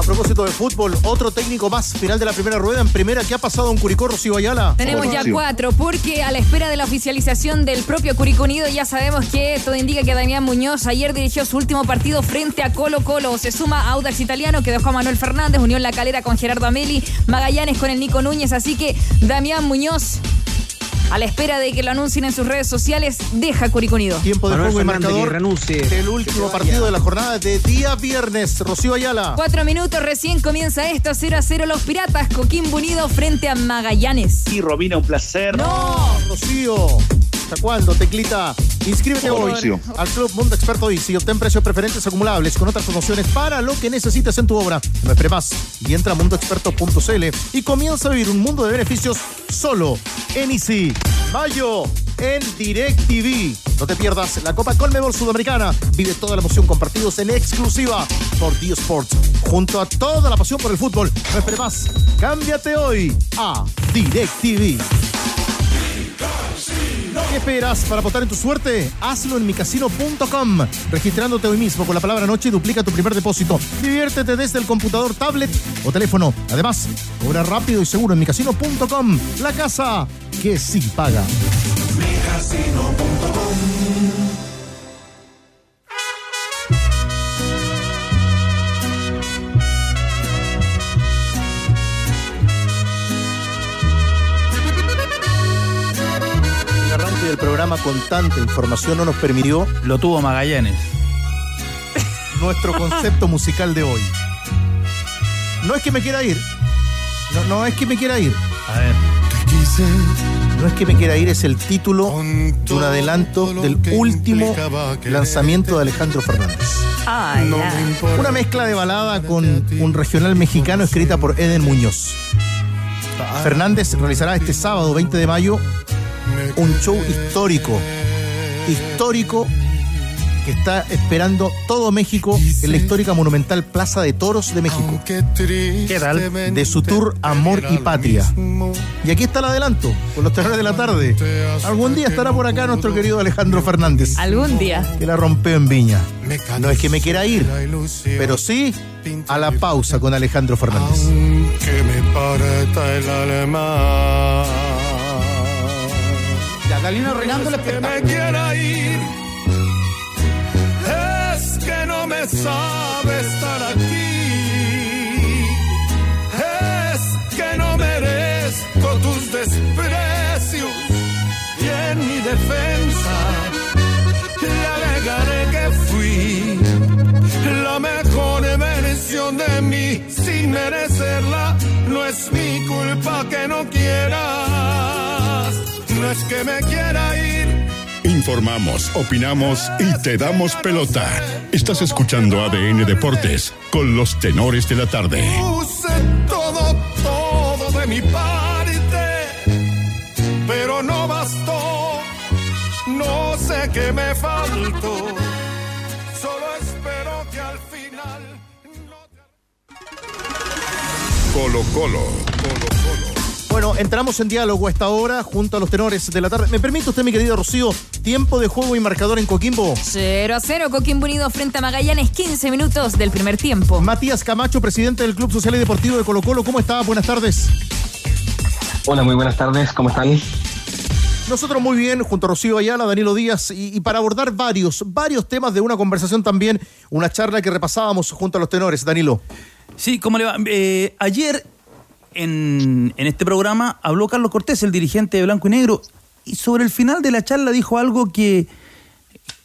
A propósito de fútbol, otro técnico más, final de la primera rueda en primera. ¿Qué ha pasado en Curicó, Rocío Ayala? Tenemos ya cuatro, porque a la espera de la oficialización del propio Curicó Unido, ya sabemos que todo indica que Damián Muñoz ayer dirigió su último partido frente a Colo Colo. Se suma a Audax Italiano, que dejó a Manuel Fernández, Unión La Calera con Gerardo Ameli, Magallanes con el Nico Núñez. Así que Damián Muñoz, a la espera de que lo anuncien en sus redes sociales, deja Curicó Unido. Tiempo de Manuel juego y marcador. renuncie. El último partido de la jornada de día viernes. Rocío Ayala. Cuatro minutos, recién comienza esto, 0 a 0 los Piratas, Coquimbo Unido frente a Magallanes. Y Robina, un placer. ¡No! Rocío. ¿Hasta cuándo, Teclita? Inscríbete hoy al Club Mundo Experto Easy y obtén precios preferentes acumulables con otras promociones para lo que necesites en tu obra. No esperes más y entra a mundoexperto.cl y comienza a vivir un mundo de beneficios solo en Easy. Mayo en DirecTV. No te pierdas la Copa Colmebol Sudamericana. Vive toda la emoción con partidos en exclusiva por D Sports. Junto a toda la pasión por el fútbol. No esperes más. Cámbiate hoy a DirecTV. ¿Qué esperas para votar en tu suerte? Hazlo en micasino.com. Registrándote hoy mismo con la palabra noche duplica tu primer depósito. Diviértete desde el computador, tablet o teléfono. Además, cobra rápido y seguro en micasino.com. La casa que sí paga. Del programa con tanta información no nos permitió Lo tuvo Magallanes. nuestro concepto musical de hoy. No es que me quiera ir. No, no es que me quiera ir. A ver. No es que me quiera ir, es el título de un adelanto del último lanzamiento de Alejandro Fernández. Una mezcla de balada con un regional mexicano escrita por Eden Muñoz. Fernández realizará este sábado 20 de mayo un show histórico. Histórico que está esperando todo México en la histórica monumental Plaza de Toros de México. ¿Qué tal? De su tour Amor y Patria. Y aquí está el adelanto, con los terrores de la tarde. Algún día estará por acá nuestro querido Alejandro Fernández. Algún día. Que la rompió en Viña. No es que me quiera ir, pero sí a la pausa con Alejandro Fernández. Que me parta el alma. Reinando el Que me quiera ir. Es que no me sabe estar aquí. Es que no merezco tus desprecios. Y en mi defensa le alegaré que fui la mejor versión de mí sin merecerla. No es mi culpa que no quieras. No es que me quiera ir. Informamos, opinamos y te damos pelota. Estás escuchando ADN Deportes con los tenores de la tarde. Puse todo, todo de mi parte, pero no bastó. No sé qué me faltó. Solo espero que al final. Colo Colo. Bueno, entramos en diálogo a esta hora junto a los tenores de la tarde. ¿Me permite usted, mi querido Rocío, tiempo de juego y marcador en Coquimbo? 0 a 0, Coquimbo Unido frente a Magallanes, 15 minutos del primer tiempo. Matías Camacho, presidente del Club Social y Deportivo de Colo Colo, ¿cómo está? Buenas tardes. Hola, muy buenas tardes, ¿cómo están? Nosotros muy bien, junto a Rocío Ayala, Danilo Díaz, y, y para abordar varios, varios temas de una conversación también, una charla que repasábamos junto a los tenores, Danilo. Sí, ¿cómo le va? Eh, ayer en, en este programa habló Carlos Cortés, el dirigente de Blanco y Negro, y sobre el final de la charla dijo algo que,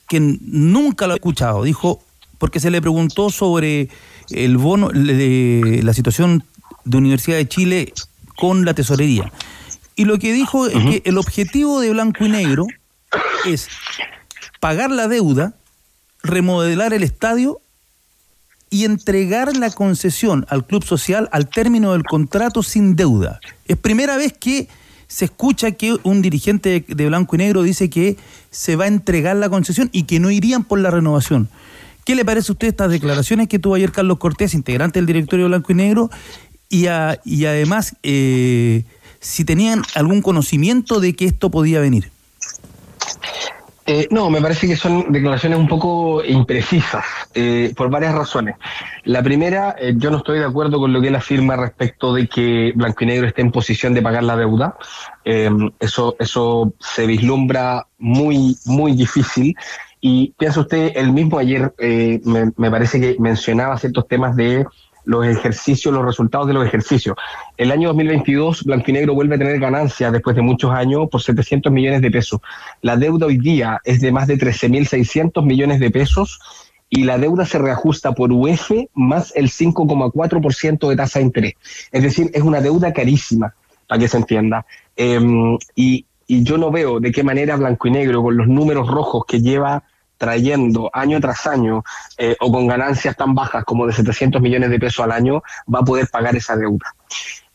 que nunca lo he escuchado. Dijo, porque se le preguntó sobre el bono, de la situación de Universidad de Chile con la tesorería. Y lo que dijo es que el objetivo de Blanco y Negro es pagar la deuda, remodelar el estadio y entregar la concesión al club social al término del contrato sin deuda. Es primera vez que se escucha que un dirigente de, Blanco y Negro dice que se va a entregar la concesión y que no irían por la renovación. ¿Qué le parece a usted estas declaraciones que tuvo ayer Carlos Cortés, integrante del directorio Blanco y Negro? Y, a- y además, eh, si tenían algún conocimiento de que esto podía venir. Eh, no, me parece que son declaraciones un poco imprecisas, eh, por varias razones. La primera, eh, yo no estoy de acuerdo con lo que él afirma respecto de que Blanco y Negro esté en posición de pagar la deuda. Eh, eso, eso se vislumbra muy, muy difícil. Y piensa usted, el mismo ayer eh, me, me parece que mencionaba ciertos temas de los ejercicios, los resultados de los ejercicios. El año 2022, Blanco y Negro vuelve a tener ganancias después de muchos años por 700 millones de pesos. La deuda hoy día es de más de 13.600 millones de pesos y la deuda se reajusta por UF más el 5,4% de tasa de interés. Es decir, es una deuda carísima, para que se entienda. Eh, y, y yo no veo de qué manera Blanco y Negro, con los números rojos que lleva trayendo año tras año eh, o con ganancias tan bajas como de 700 millones de pesos al año, va a poder pagar esa deuda.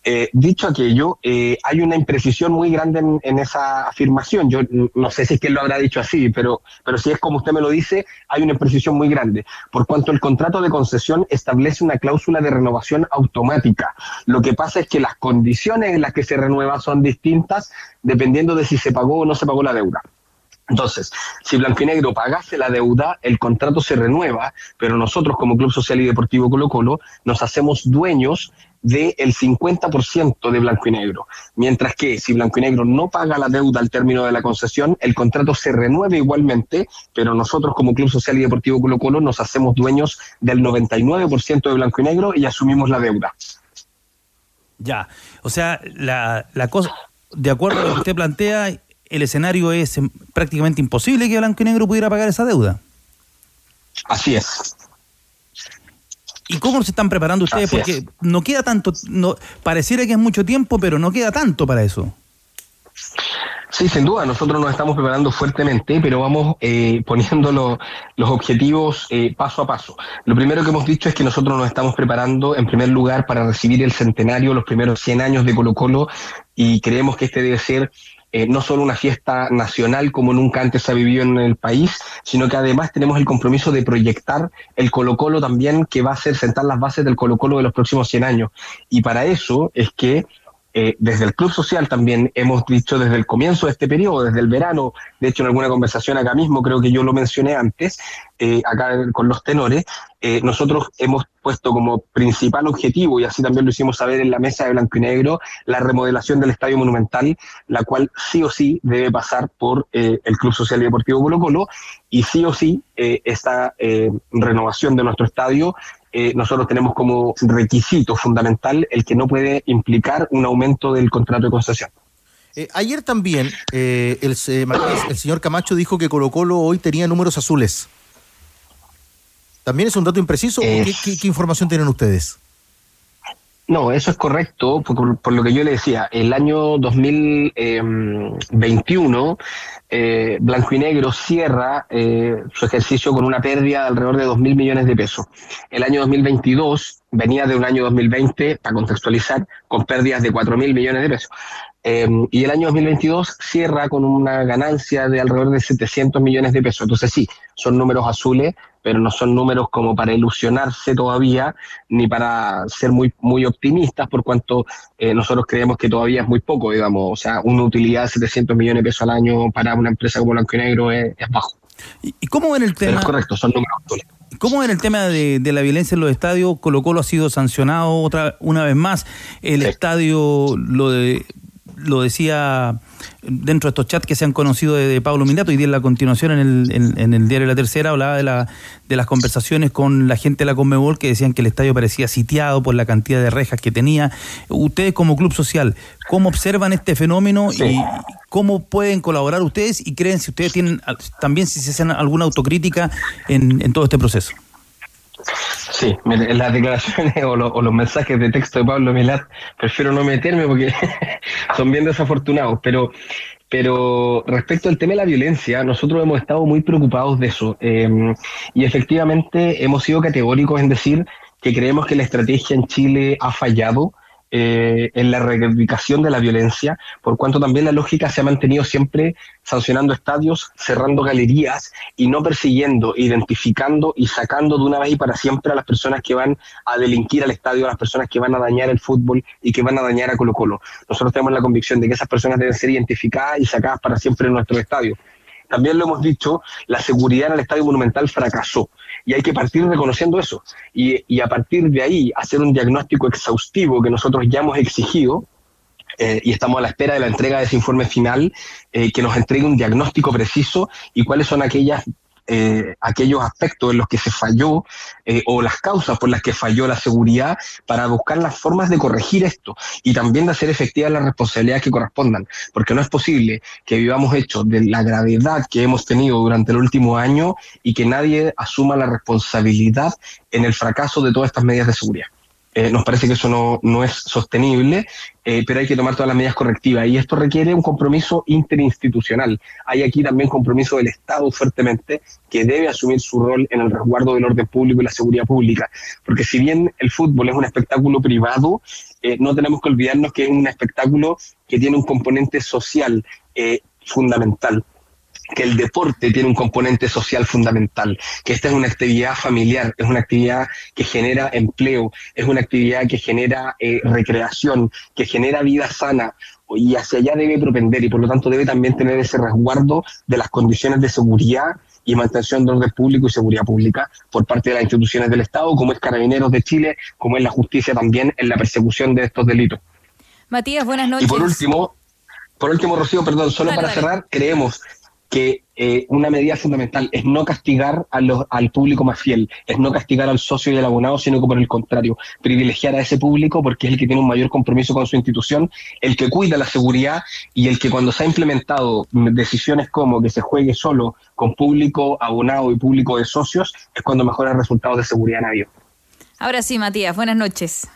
Eh, dicho aquello, eh, hay una imprecisión muy grande en, esa afirmación. Yo no sé si es que él lo habrá dicho así, pero, pero si es como usted me lo dice, hay una imprecisión muy grande. Por cuanto el contrato de concesión establece una cláusula de renovación automática. Lo que pasa es que las condiciones en las que se renueva son distintas dependiendo de si se pagó o no se pagó la deuda. Entonces, si Blanco y Negro pagase la deuda, el contrato se renueva, pero nosotros como Club Social y Deportivo Colo Colo nos hacemos dueños del 50% de Blanco y Negro. Mientras que si Blanco y Negro no paga la deuda al término de la concesión, el contrato se renueve igualmente, pero nosotros como Club Social y Deportivo Colo Colo nos hacemos dueños del 99% de Blanco y Negro y asumimos la deuda. Ya, o sea, la, la cosa, de acuerdo a lo que usted plantea, el escenario es em, prácticamente imposible que Blanco y Negro pudiera pagar esa deuda. Así es. ¿Y cómo se están preparando ustedes? Así Porque es. no queda tanto, no, pareciera que es mucho tiempo, pero no queda tanto para eso. Sí, sin duda, nosotros nos estamos preparando fuertemente, pero vamos eh, poniendo lo- los objetivos eh, paso a paso. Lo primero que hemos dicho es que nosotros nos estamos preparando, en primer lugar, para recibir el centenario, los primeros 100 años de Colo Colo, y creemos que este debe ser eh, no solo una fiesta nacional como nunca antes se ha vivido en el país, sino que además tenemos el compromiso de proyectar el Colo Colo también, que va a ser sentar las bases del Colo Colo de los próximos 100 años. Y para eso es que eh, desde el Club Social también hemos dicho desde el comienzo de este periodo, desde el verano, de hecho en alguna conversación acá mismo, creo que yo lo mencioné antes, eh, acá con los tenores, eh, nosotros hemos puesto como principal objetivo, y así también lo hicimos saber en la mesa de Blanco y Negro, la remodelación del Estadio Monumental, la cual sí o sí debe pasar por el Club Social y Deportivo Colo Colo, y sí o sí esta renovación de nuestro estadio eh, nosotros tenemos como requisito fundamental el que no puede implicar un aumento del contrato de concesión. Eh, ayer también eh, el, señor Camacho dijo que Colo Colo hoy tenía números azules. ¿También es un dato impreciso? o qué, qué- qué información tienen ustedes? No, eso es correcto, por, por lo que yo le decía, el año 2021, eh, Blanco y Negro cierra eh, su ejercicio con una pérdida de alrededor de 2 mil millones de pesos. El año 2022 venía de un año 2020, para contextualizar, con pérdidas de 4 mil millones de pesos. Eh, y el año 2022 cierra con una ganancia de alrededor de 700 millones de pesos. Entonces sí, son números azules, pero no son números como para ilusionarse todavía, ni para ser muy, muy optimistas, por cuanto eh, nosotros creemos que todavía es muy poco, digamos. O sea, una utilidad de 700 millones de pesos al año para una empresa como Blanco y Negro es, es bajo. ¿Y, cómo ven el Pero tema? es correcto, son números azules. ¿Cómo en el tema de, de la violencia en los estadios? Colo Colo ha sido sancionado otra una vez más. El estadio lo de, lo decía dentro de estos chats que se han conocido de, de Pablo Milato y de la continuación en el, en, en el diario La Tercera hablaba de, la, de las conversaciones con la gente de la Conmebol que decían que el estadio parecía sitiado por la cantidad de rejas que tenía. Ustedes como club social, ¿cómo observan este fenómeno y cómo pueden colaborar ustedes y creen si ustedes tienen también si se hacen alguna autocrítica en, en todo este proceso? Sí, las declaraciones o, lo- o los mensajes de texto de Pablo Milat, prefiero no meterme porque son bien desafortunados, pero, pero respecto al tema de la violencia, nosotros hemos estado muy preocupados de eso eh, y efectivamente hemos sido categóricos en decir que creemos que la estrategia en Chile ha fallado eh, en la erradicación de la violencia, por cuanto también la lógica se ha mantenido siempre sancionando estadios, cerrando galerías y no persiguiendo, identificando y sacando de una vez y para siempre a las personas que van a delinquir al estadio, a las personas que van a dañar el fútbol y que van a dañar a Colo Colo. Nosotros tenemos la convicción de que esas personas deben ser identificadas y sacadas para siempre en nuestro estadio. También lo hemos dicho, la seguridad en el Estadio Monumental fracasó. Y hay que partir reconociendo eso. Y, y a partir de ahí hacer un diagnóstico exhaustivo que nosotros ya hemos exigido eh, y estamos a la espera de la entrega de ese informe final eh, que nos entregue un diagnóstico preciso y cuáles son aquellas eh, aquellos aspectos en los que se falló eh, o las causas por las que falló la seguridad para buscar las formas de corregir esto y también de hacer efectivas las responsabilidades que correspondan, porque no es posible que vivamos hechos de la gravedad que hemos tenido durante el último año y que nadie asuma la responsabilidad en el fracaso de todas estas medidas de seguridad. Eh, nos parece que eso no, no es sostenible, eh, pero hay que tomar todas las medidas correctivas. Y esto requiere un compromiso interinstitucional. Hay aquí también compromiso del Estado fuertemente que debe asumir su rol en el resguardo del orden público y la seguridad pública, porque si bien el fútbol es un espectáculo privado, eh, no tenemos que olvidarnos que es un espectáculo que tiene un componente social eh, fundamental que el deporte tiene un componente social fundamental, que esta es una actividad familiar, es una actividad que genera empleo, es una actividad que genera eh, recreación, que genera vida sana y hacia allá debe propender y por lo tanto debe también tener ese resguardo de las condiciones de seguridad y mantención de orden público y seguridad pública por parte de las instituciones del Estado, como es Carabineros de Chile, como es la justicia también en la persecución de estos delitos. Matías, buenas Y noches. por último, por último, Rocío, perdón, solo Dale, para dale. cerrar, creemos que eh, una medida fundamental es no castigar a los, al público más fiel, es no castigar al socio y al abonado, sino que por el contrario, privilegiar a ese público porque es el que tiene un mayor compromiso con su institución, el que cuida la seguridad y el que cuando se ha implementado decisiones como que se juegue solo con público abonado y público de socios, es cuando mejora resultados de seguridad en avión. Ahora sí, Matías, buenas noches.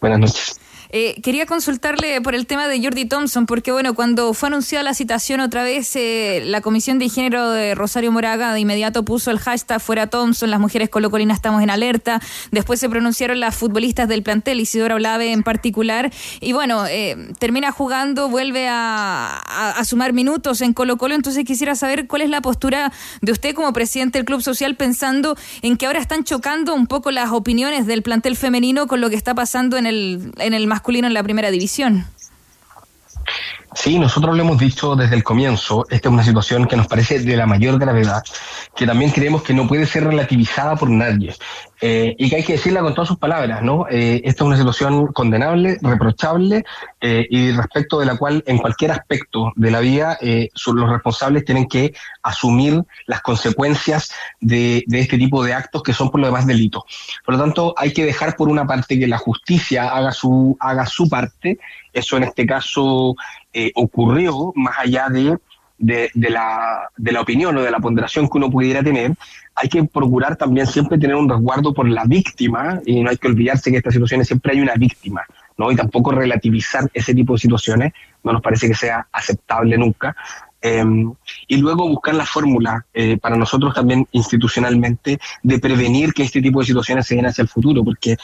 Buenas noches. Eh, quería consultarle por el tema de Jordi Thompson, porque bueno, cuando fue anunciada la citación otra vez, eh, la Comisión de Género de Rosario Moraga de inmediato puso el hashtag fuera Thompson, las mujeres colocolinas estamos en alerta. Después se pronunciaron las futbolistas del plantel, Isidora Olave en particular. Y bueno, eh, termina jugando, vuelve a, a, sumar minutos en Colo Colo. Entonces quisiera saber cuál es la postura de usted como presidente del Club Social, pensando en que ahora están chocando un poco las opiniones del plantel femenino con lo que está pasando en el, en el masculino en la primera división. Sí, nosotros lo hemos dicho desde el comienzo, esta es una situación que nos parece de la mayor gravedad, que también creemos que no puede ser relativizada por nadie eh, y que hay que decirla con todas sus palabras, ¿no? Eh, esta es una situación condenable, reprochable eh, y respecto de la cual en cualquier aspecto de la vida los responsables tienen que asumir las consecuencias de, de este tipo de actos que son por lo demás delitos. Por lo tanto, hay que dejar por una parte que la justicia haga su, haga su parte, eso en este caso eh, ocurrió más allá de, de, la, de la opinión o de la ponderación que uno pudiera tener, hay que procurar también siempre tener un resguardo por la víctima y no hay que olvidarse que en estas situaciones siempre hay una víctima, ¿no? Y tampoco relativizar ese tipo de situaciones no nos parece que sea aceptable nunca. Eh, y luego buscar la fórmula eh, para nosotros también institucionalmente de prevenir que este tipo de situaciones se den hacia el futuro, porque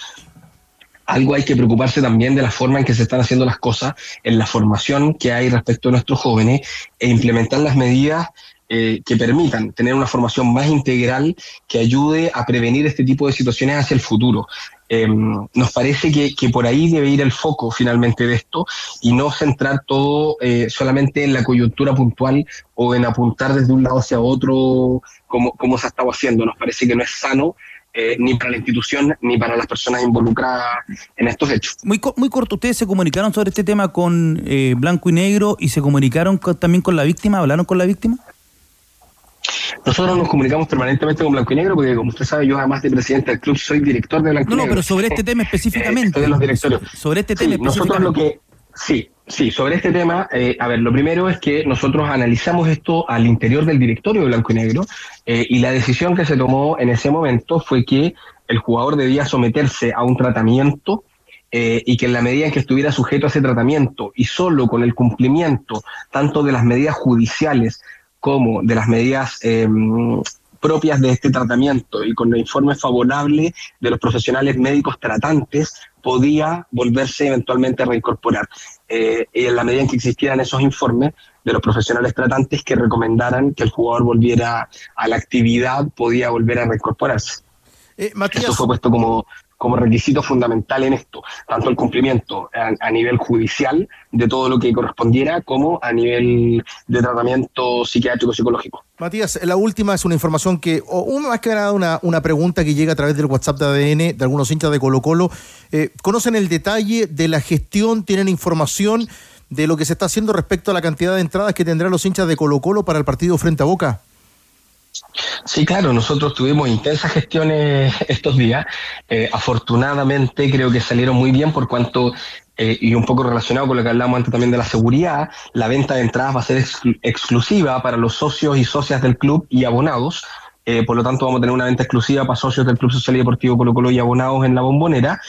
algo hay que preocuparse también de la forma en que se están haciendo las cosas, en la formación que hay respecto a nuestros jóvenes e implementar las medidas eh, que permitan tener una formación más integral que ayude a prevenir este tipo de situaciones hacia el futuro. Eh, nos parece que, que, por ahí debe ir el foco finalmente de esto y no centrar todo eh, solamente en la coyuntura puntual o en apuntar desde un lado hacia otro como, como se ha estado haciendo. Nos parece que no es sano eh, ni para la institución ni para las personas involucradas en estos hechos. Muy, muy corto, ustedes se comunicaron sobre este tema con eh, Blanco y Negro y se comunicaron con, también con la víctima, hablaron con la víctima. Nosotros nos comunicamos permanentemente con Blanco y Negro porque, como usted sabe, yo además de presidente del club soy director de Blanco no, y Negro. No, pero sobre este tema específicamente. Eh, de los directorios. Sobre este tema sí, específicamente. Nosotros lo que, sí, Sí, sobre este tema, eh, a ver, lo primero es que nosotros analizamos esto al interior del directorio de Blanco y Negro eh, y la decisión que se tomó en ese momento fue que el jugador debía someterse a un tratamiento eh, y que en la medida en que estuviera sujeto a ese tratamiento y solo con el cumplimiento tanto de las medidas judiciales como de las medidas propias de este tratamiento y con el informe favorable de los profesionales médicos tratantes podía volverse eventualmente a reincorporar. Eh, y en la medida en que existieran esos informes de los profesionales tratantes que recomendaran que el jugador volviera a la actividad, podía volver a reincorporarse. Eh, Matías, Eso fue puesto como, como requisito fundamental en esto, tanto el cumplimiento a, nivel judicial de todo lo que correspondiera, como a nivel de tratamiento psiquiátrico psicológico. Matías, la última es una información que, o más que nada una, una pregunta que llega a través del WhatsApp de ADN de algunos hinchas de Colo Colo. Eh, ¿Conocen el detalle de la gestión? ¿Tienen información de lo que se está haciendo respecto a la cantidad de entradas que tendrán los hinchas de Colo Colo para el partido frente a Boca? Sí, claro, nosotros tuvimos intensas gestiones estos días. Eh, afortunadamente creo que salieron muy bien por cuanto, eh, y un poco relacionado con lo que hablamos antes también de la seguridad, la venta de entradas va a ser exclu exclusiva para los socios y socias del club y abonados. Eh, por lo tanto, vamos a tener una venta exclusiva para socios del Club Social y Deportivo Colo Colo y abonados en la bombonera.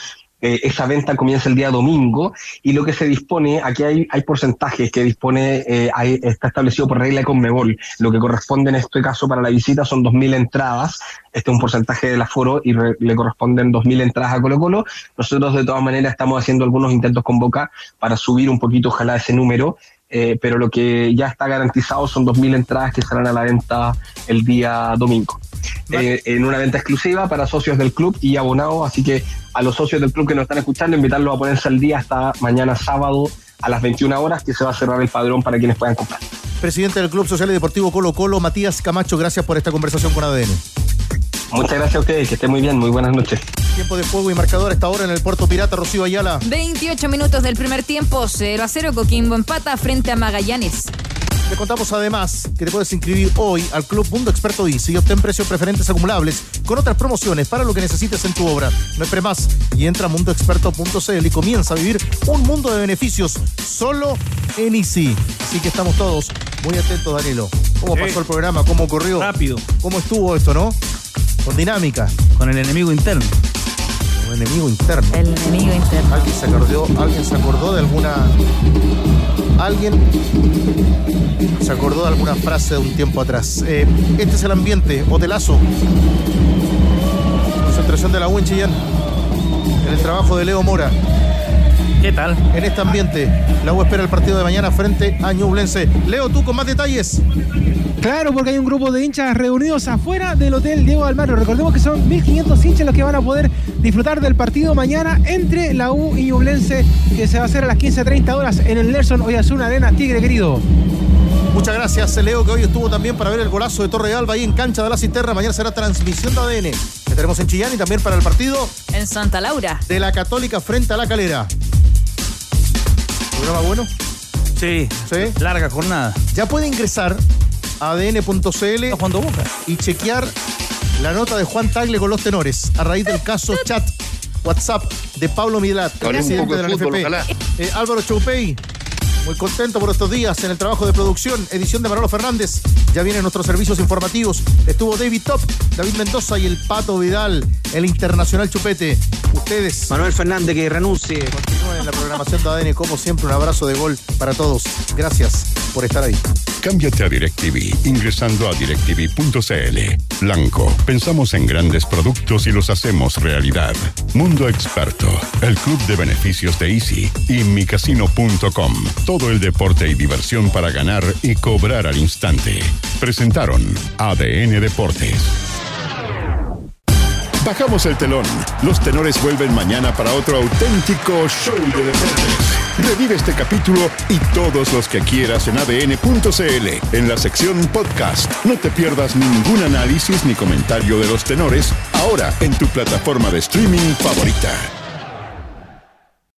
Eh, esa venta comienza el día domingo y lo que se dispone, aquí hay, hay porcentajes que dispone, eh, hay, está establecido por regla de Conmebol. Lo que corresponde en este caso para la visita son 2.000 entradas. Este es un porcentaje del aforo y re, le corresponden 2.000 entradas a Colo Colo. Nosotros de todas maneras estamos haciendo algunos intentos con Boca para subir un poquito, ojalá, ese número. Eh, pero lo que ya está garantizado son 2.000 entradas que serán a la venta el día domingo. Eh, en una venta exclusiva para socios del club y abonados, así que a los socios del club que nos están escuchando, invitarlos a ponerse al día hasta mañana sábado a las 21 horas, que se va a cerrar el padrón para quienes puedan comprar. Presidente del Club Social y Deportivo Colo Colo, Matías Camacho, gracias por esta conversación con ADN. Muchas gracias a ustedes, que estén muy bien, muy buenas noches. Tiempo de juego y marcador a esta hora en el Puerto Pirata, Rocío Ayala. 28 minutos del primer tiempo, 0 a 0, Coquimbo empata frente a Magallanes. Te contamos además que te puedes inscribir hoy al Club Mundo Experto Easy y obtén precios preferentes acumulables con otras promociones para lo que necesites en tu obra. No esperes más y entra a mundoexperto.cl y comienza a vivir un mundo de beneficios solo en Easy. Así que estamos todos muy atentos, Danilo. ¿Cómo Sí. pasó el programa? ¿Cómo ocurrió? Rápido. ¿Cómo estuvo esto, no? Con dinámica. Con el enemigo interno. Un enemigo interno. El enemigo interno. ¿Alguien se acordó, alguien se acordó de alguna. Alguien se acordó de alguna frase de un tiempo atrás. Eh, este es el ambiente, hotelazo. Concentración de la U en Chillán. En el trabajo de Leo Mora. ¿Qué tal? En este ambiente, la U espera el partido de mañana frente a Ñublense. Leo, tú con más detalles. Claro, porque hay un grupo de hinchas reunidos afuera del Hotel Diego Almagro. Recordemos que son 1.500 hinchas los que van a poder disfrutar del partido mañana entre la U y Ñublense, que se va a hacer a las 15.30 horas en el Nelson Oyasuna Arena Tigre querido. Muchas gracias, Leo, que hoy estuvo también para ver el golazo de Torre Alba ahí en cancha de la Cisterna. Mañana será transmisión de ADN. Que tenemos en Chillán y también para el partido En Santa Laura. de la Católica frente a la Calera. ¿Programa bueno? Sí. Sí. Larga jornada. Ya puede ingresar a adn.cl y chequear la nota de Juan Tagle con los tenores a raíz del caso chat WhatsApp de Pablo Milat, poco de la fútbol, NFP. Eh, Álvaro Choupey, muy contento por estos días en el trabajo de producción, edición de Manolo Fernández. Ya vienen nuestros servicios informativos. Estuvo David Top, David Mendoza y el Pato Vidal, el internacional Chupete. Ustedes. Manuel Fernández que renuncie. Continúen en la programación de ADN, como siempre, un abrazo de gol para todos. Gracias por estar ahí. Cámbiate a DirecTV ingresando a directv.cl. Blanco, pensamos en grandes productos y los hacemos realidad. Mundo Experto, el club de beneficios de Easy y micasino.com. Todo el deporte y diversión para ganar y cobrar al instante. Presentaron ADN Deportes. Bajamos el telón. Los tenores vuelven mañana para otro auténtico show de deportes. Revive este capítulo y todos los que quieras en adn.cl en la sección podcast. No te pierdas ningún análisis ni comentario de los tenores ahora en tu plataforma de streaming favorita.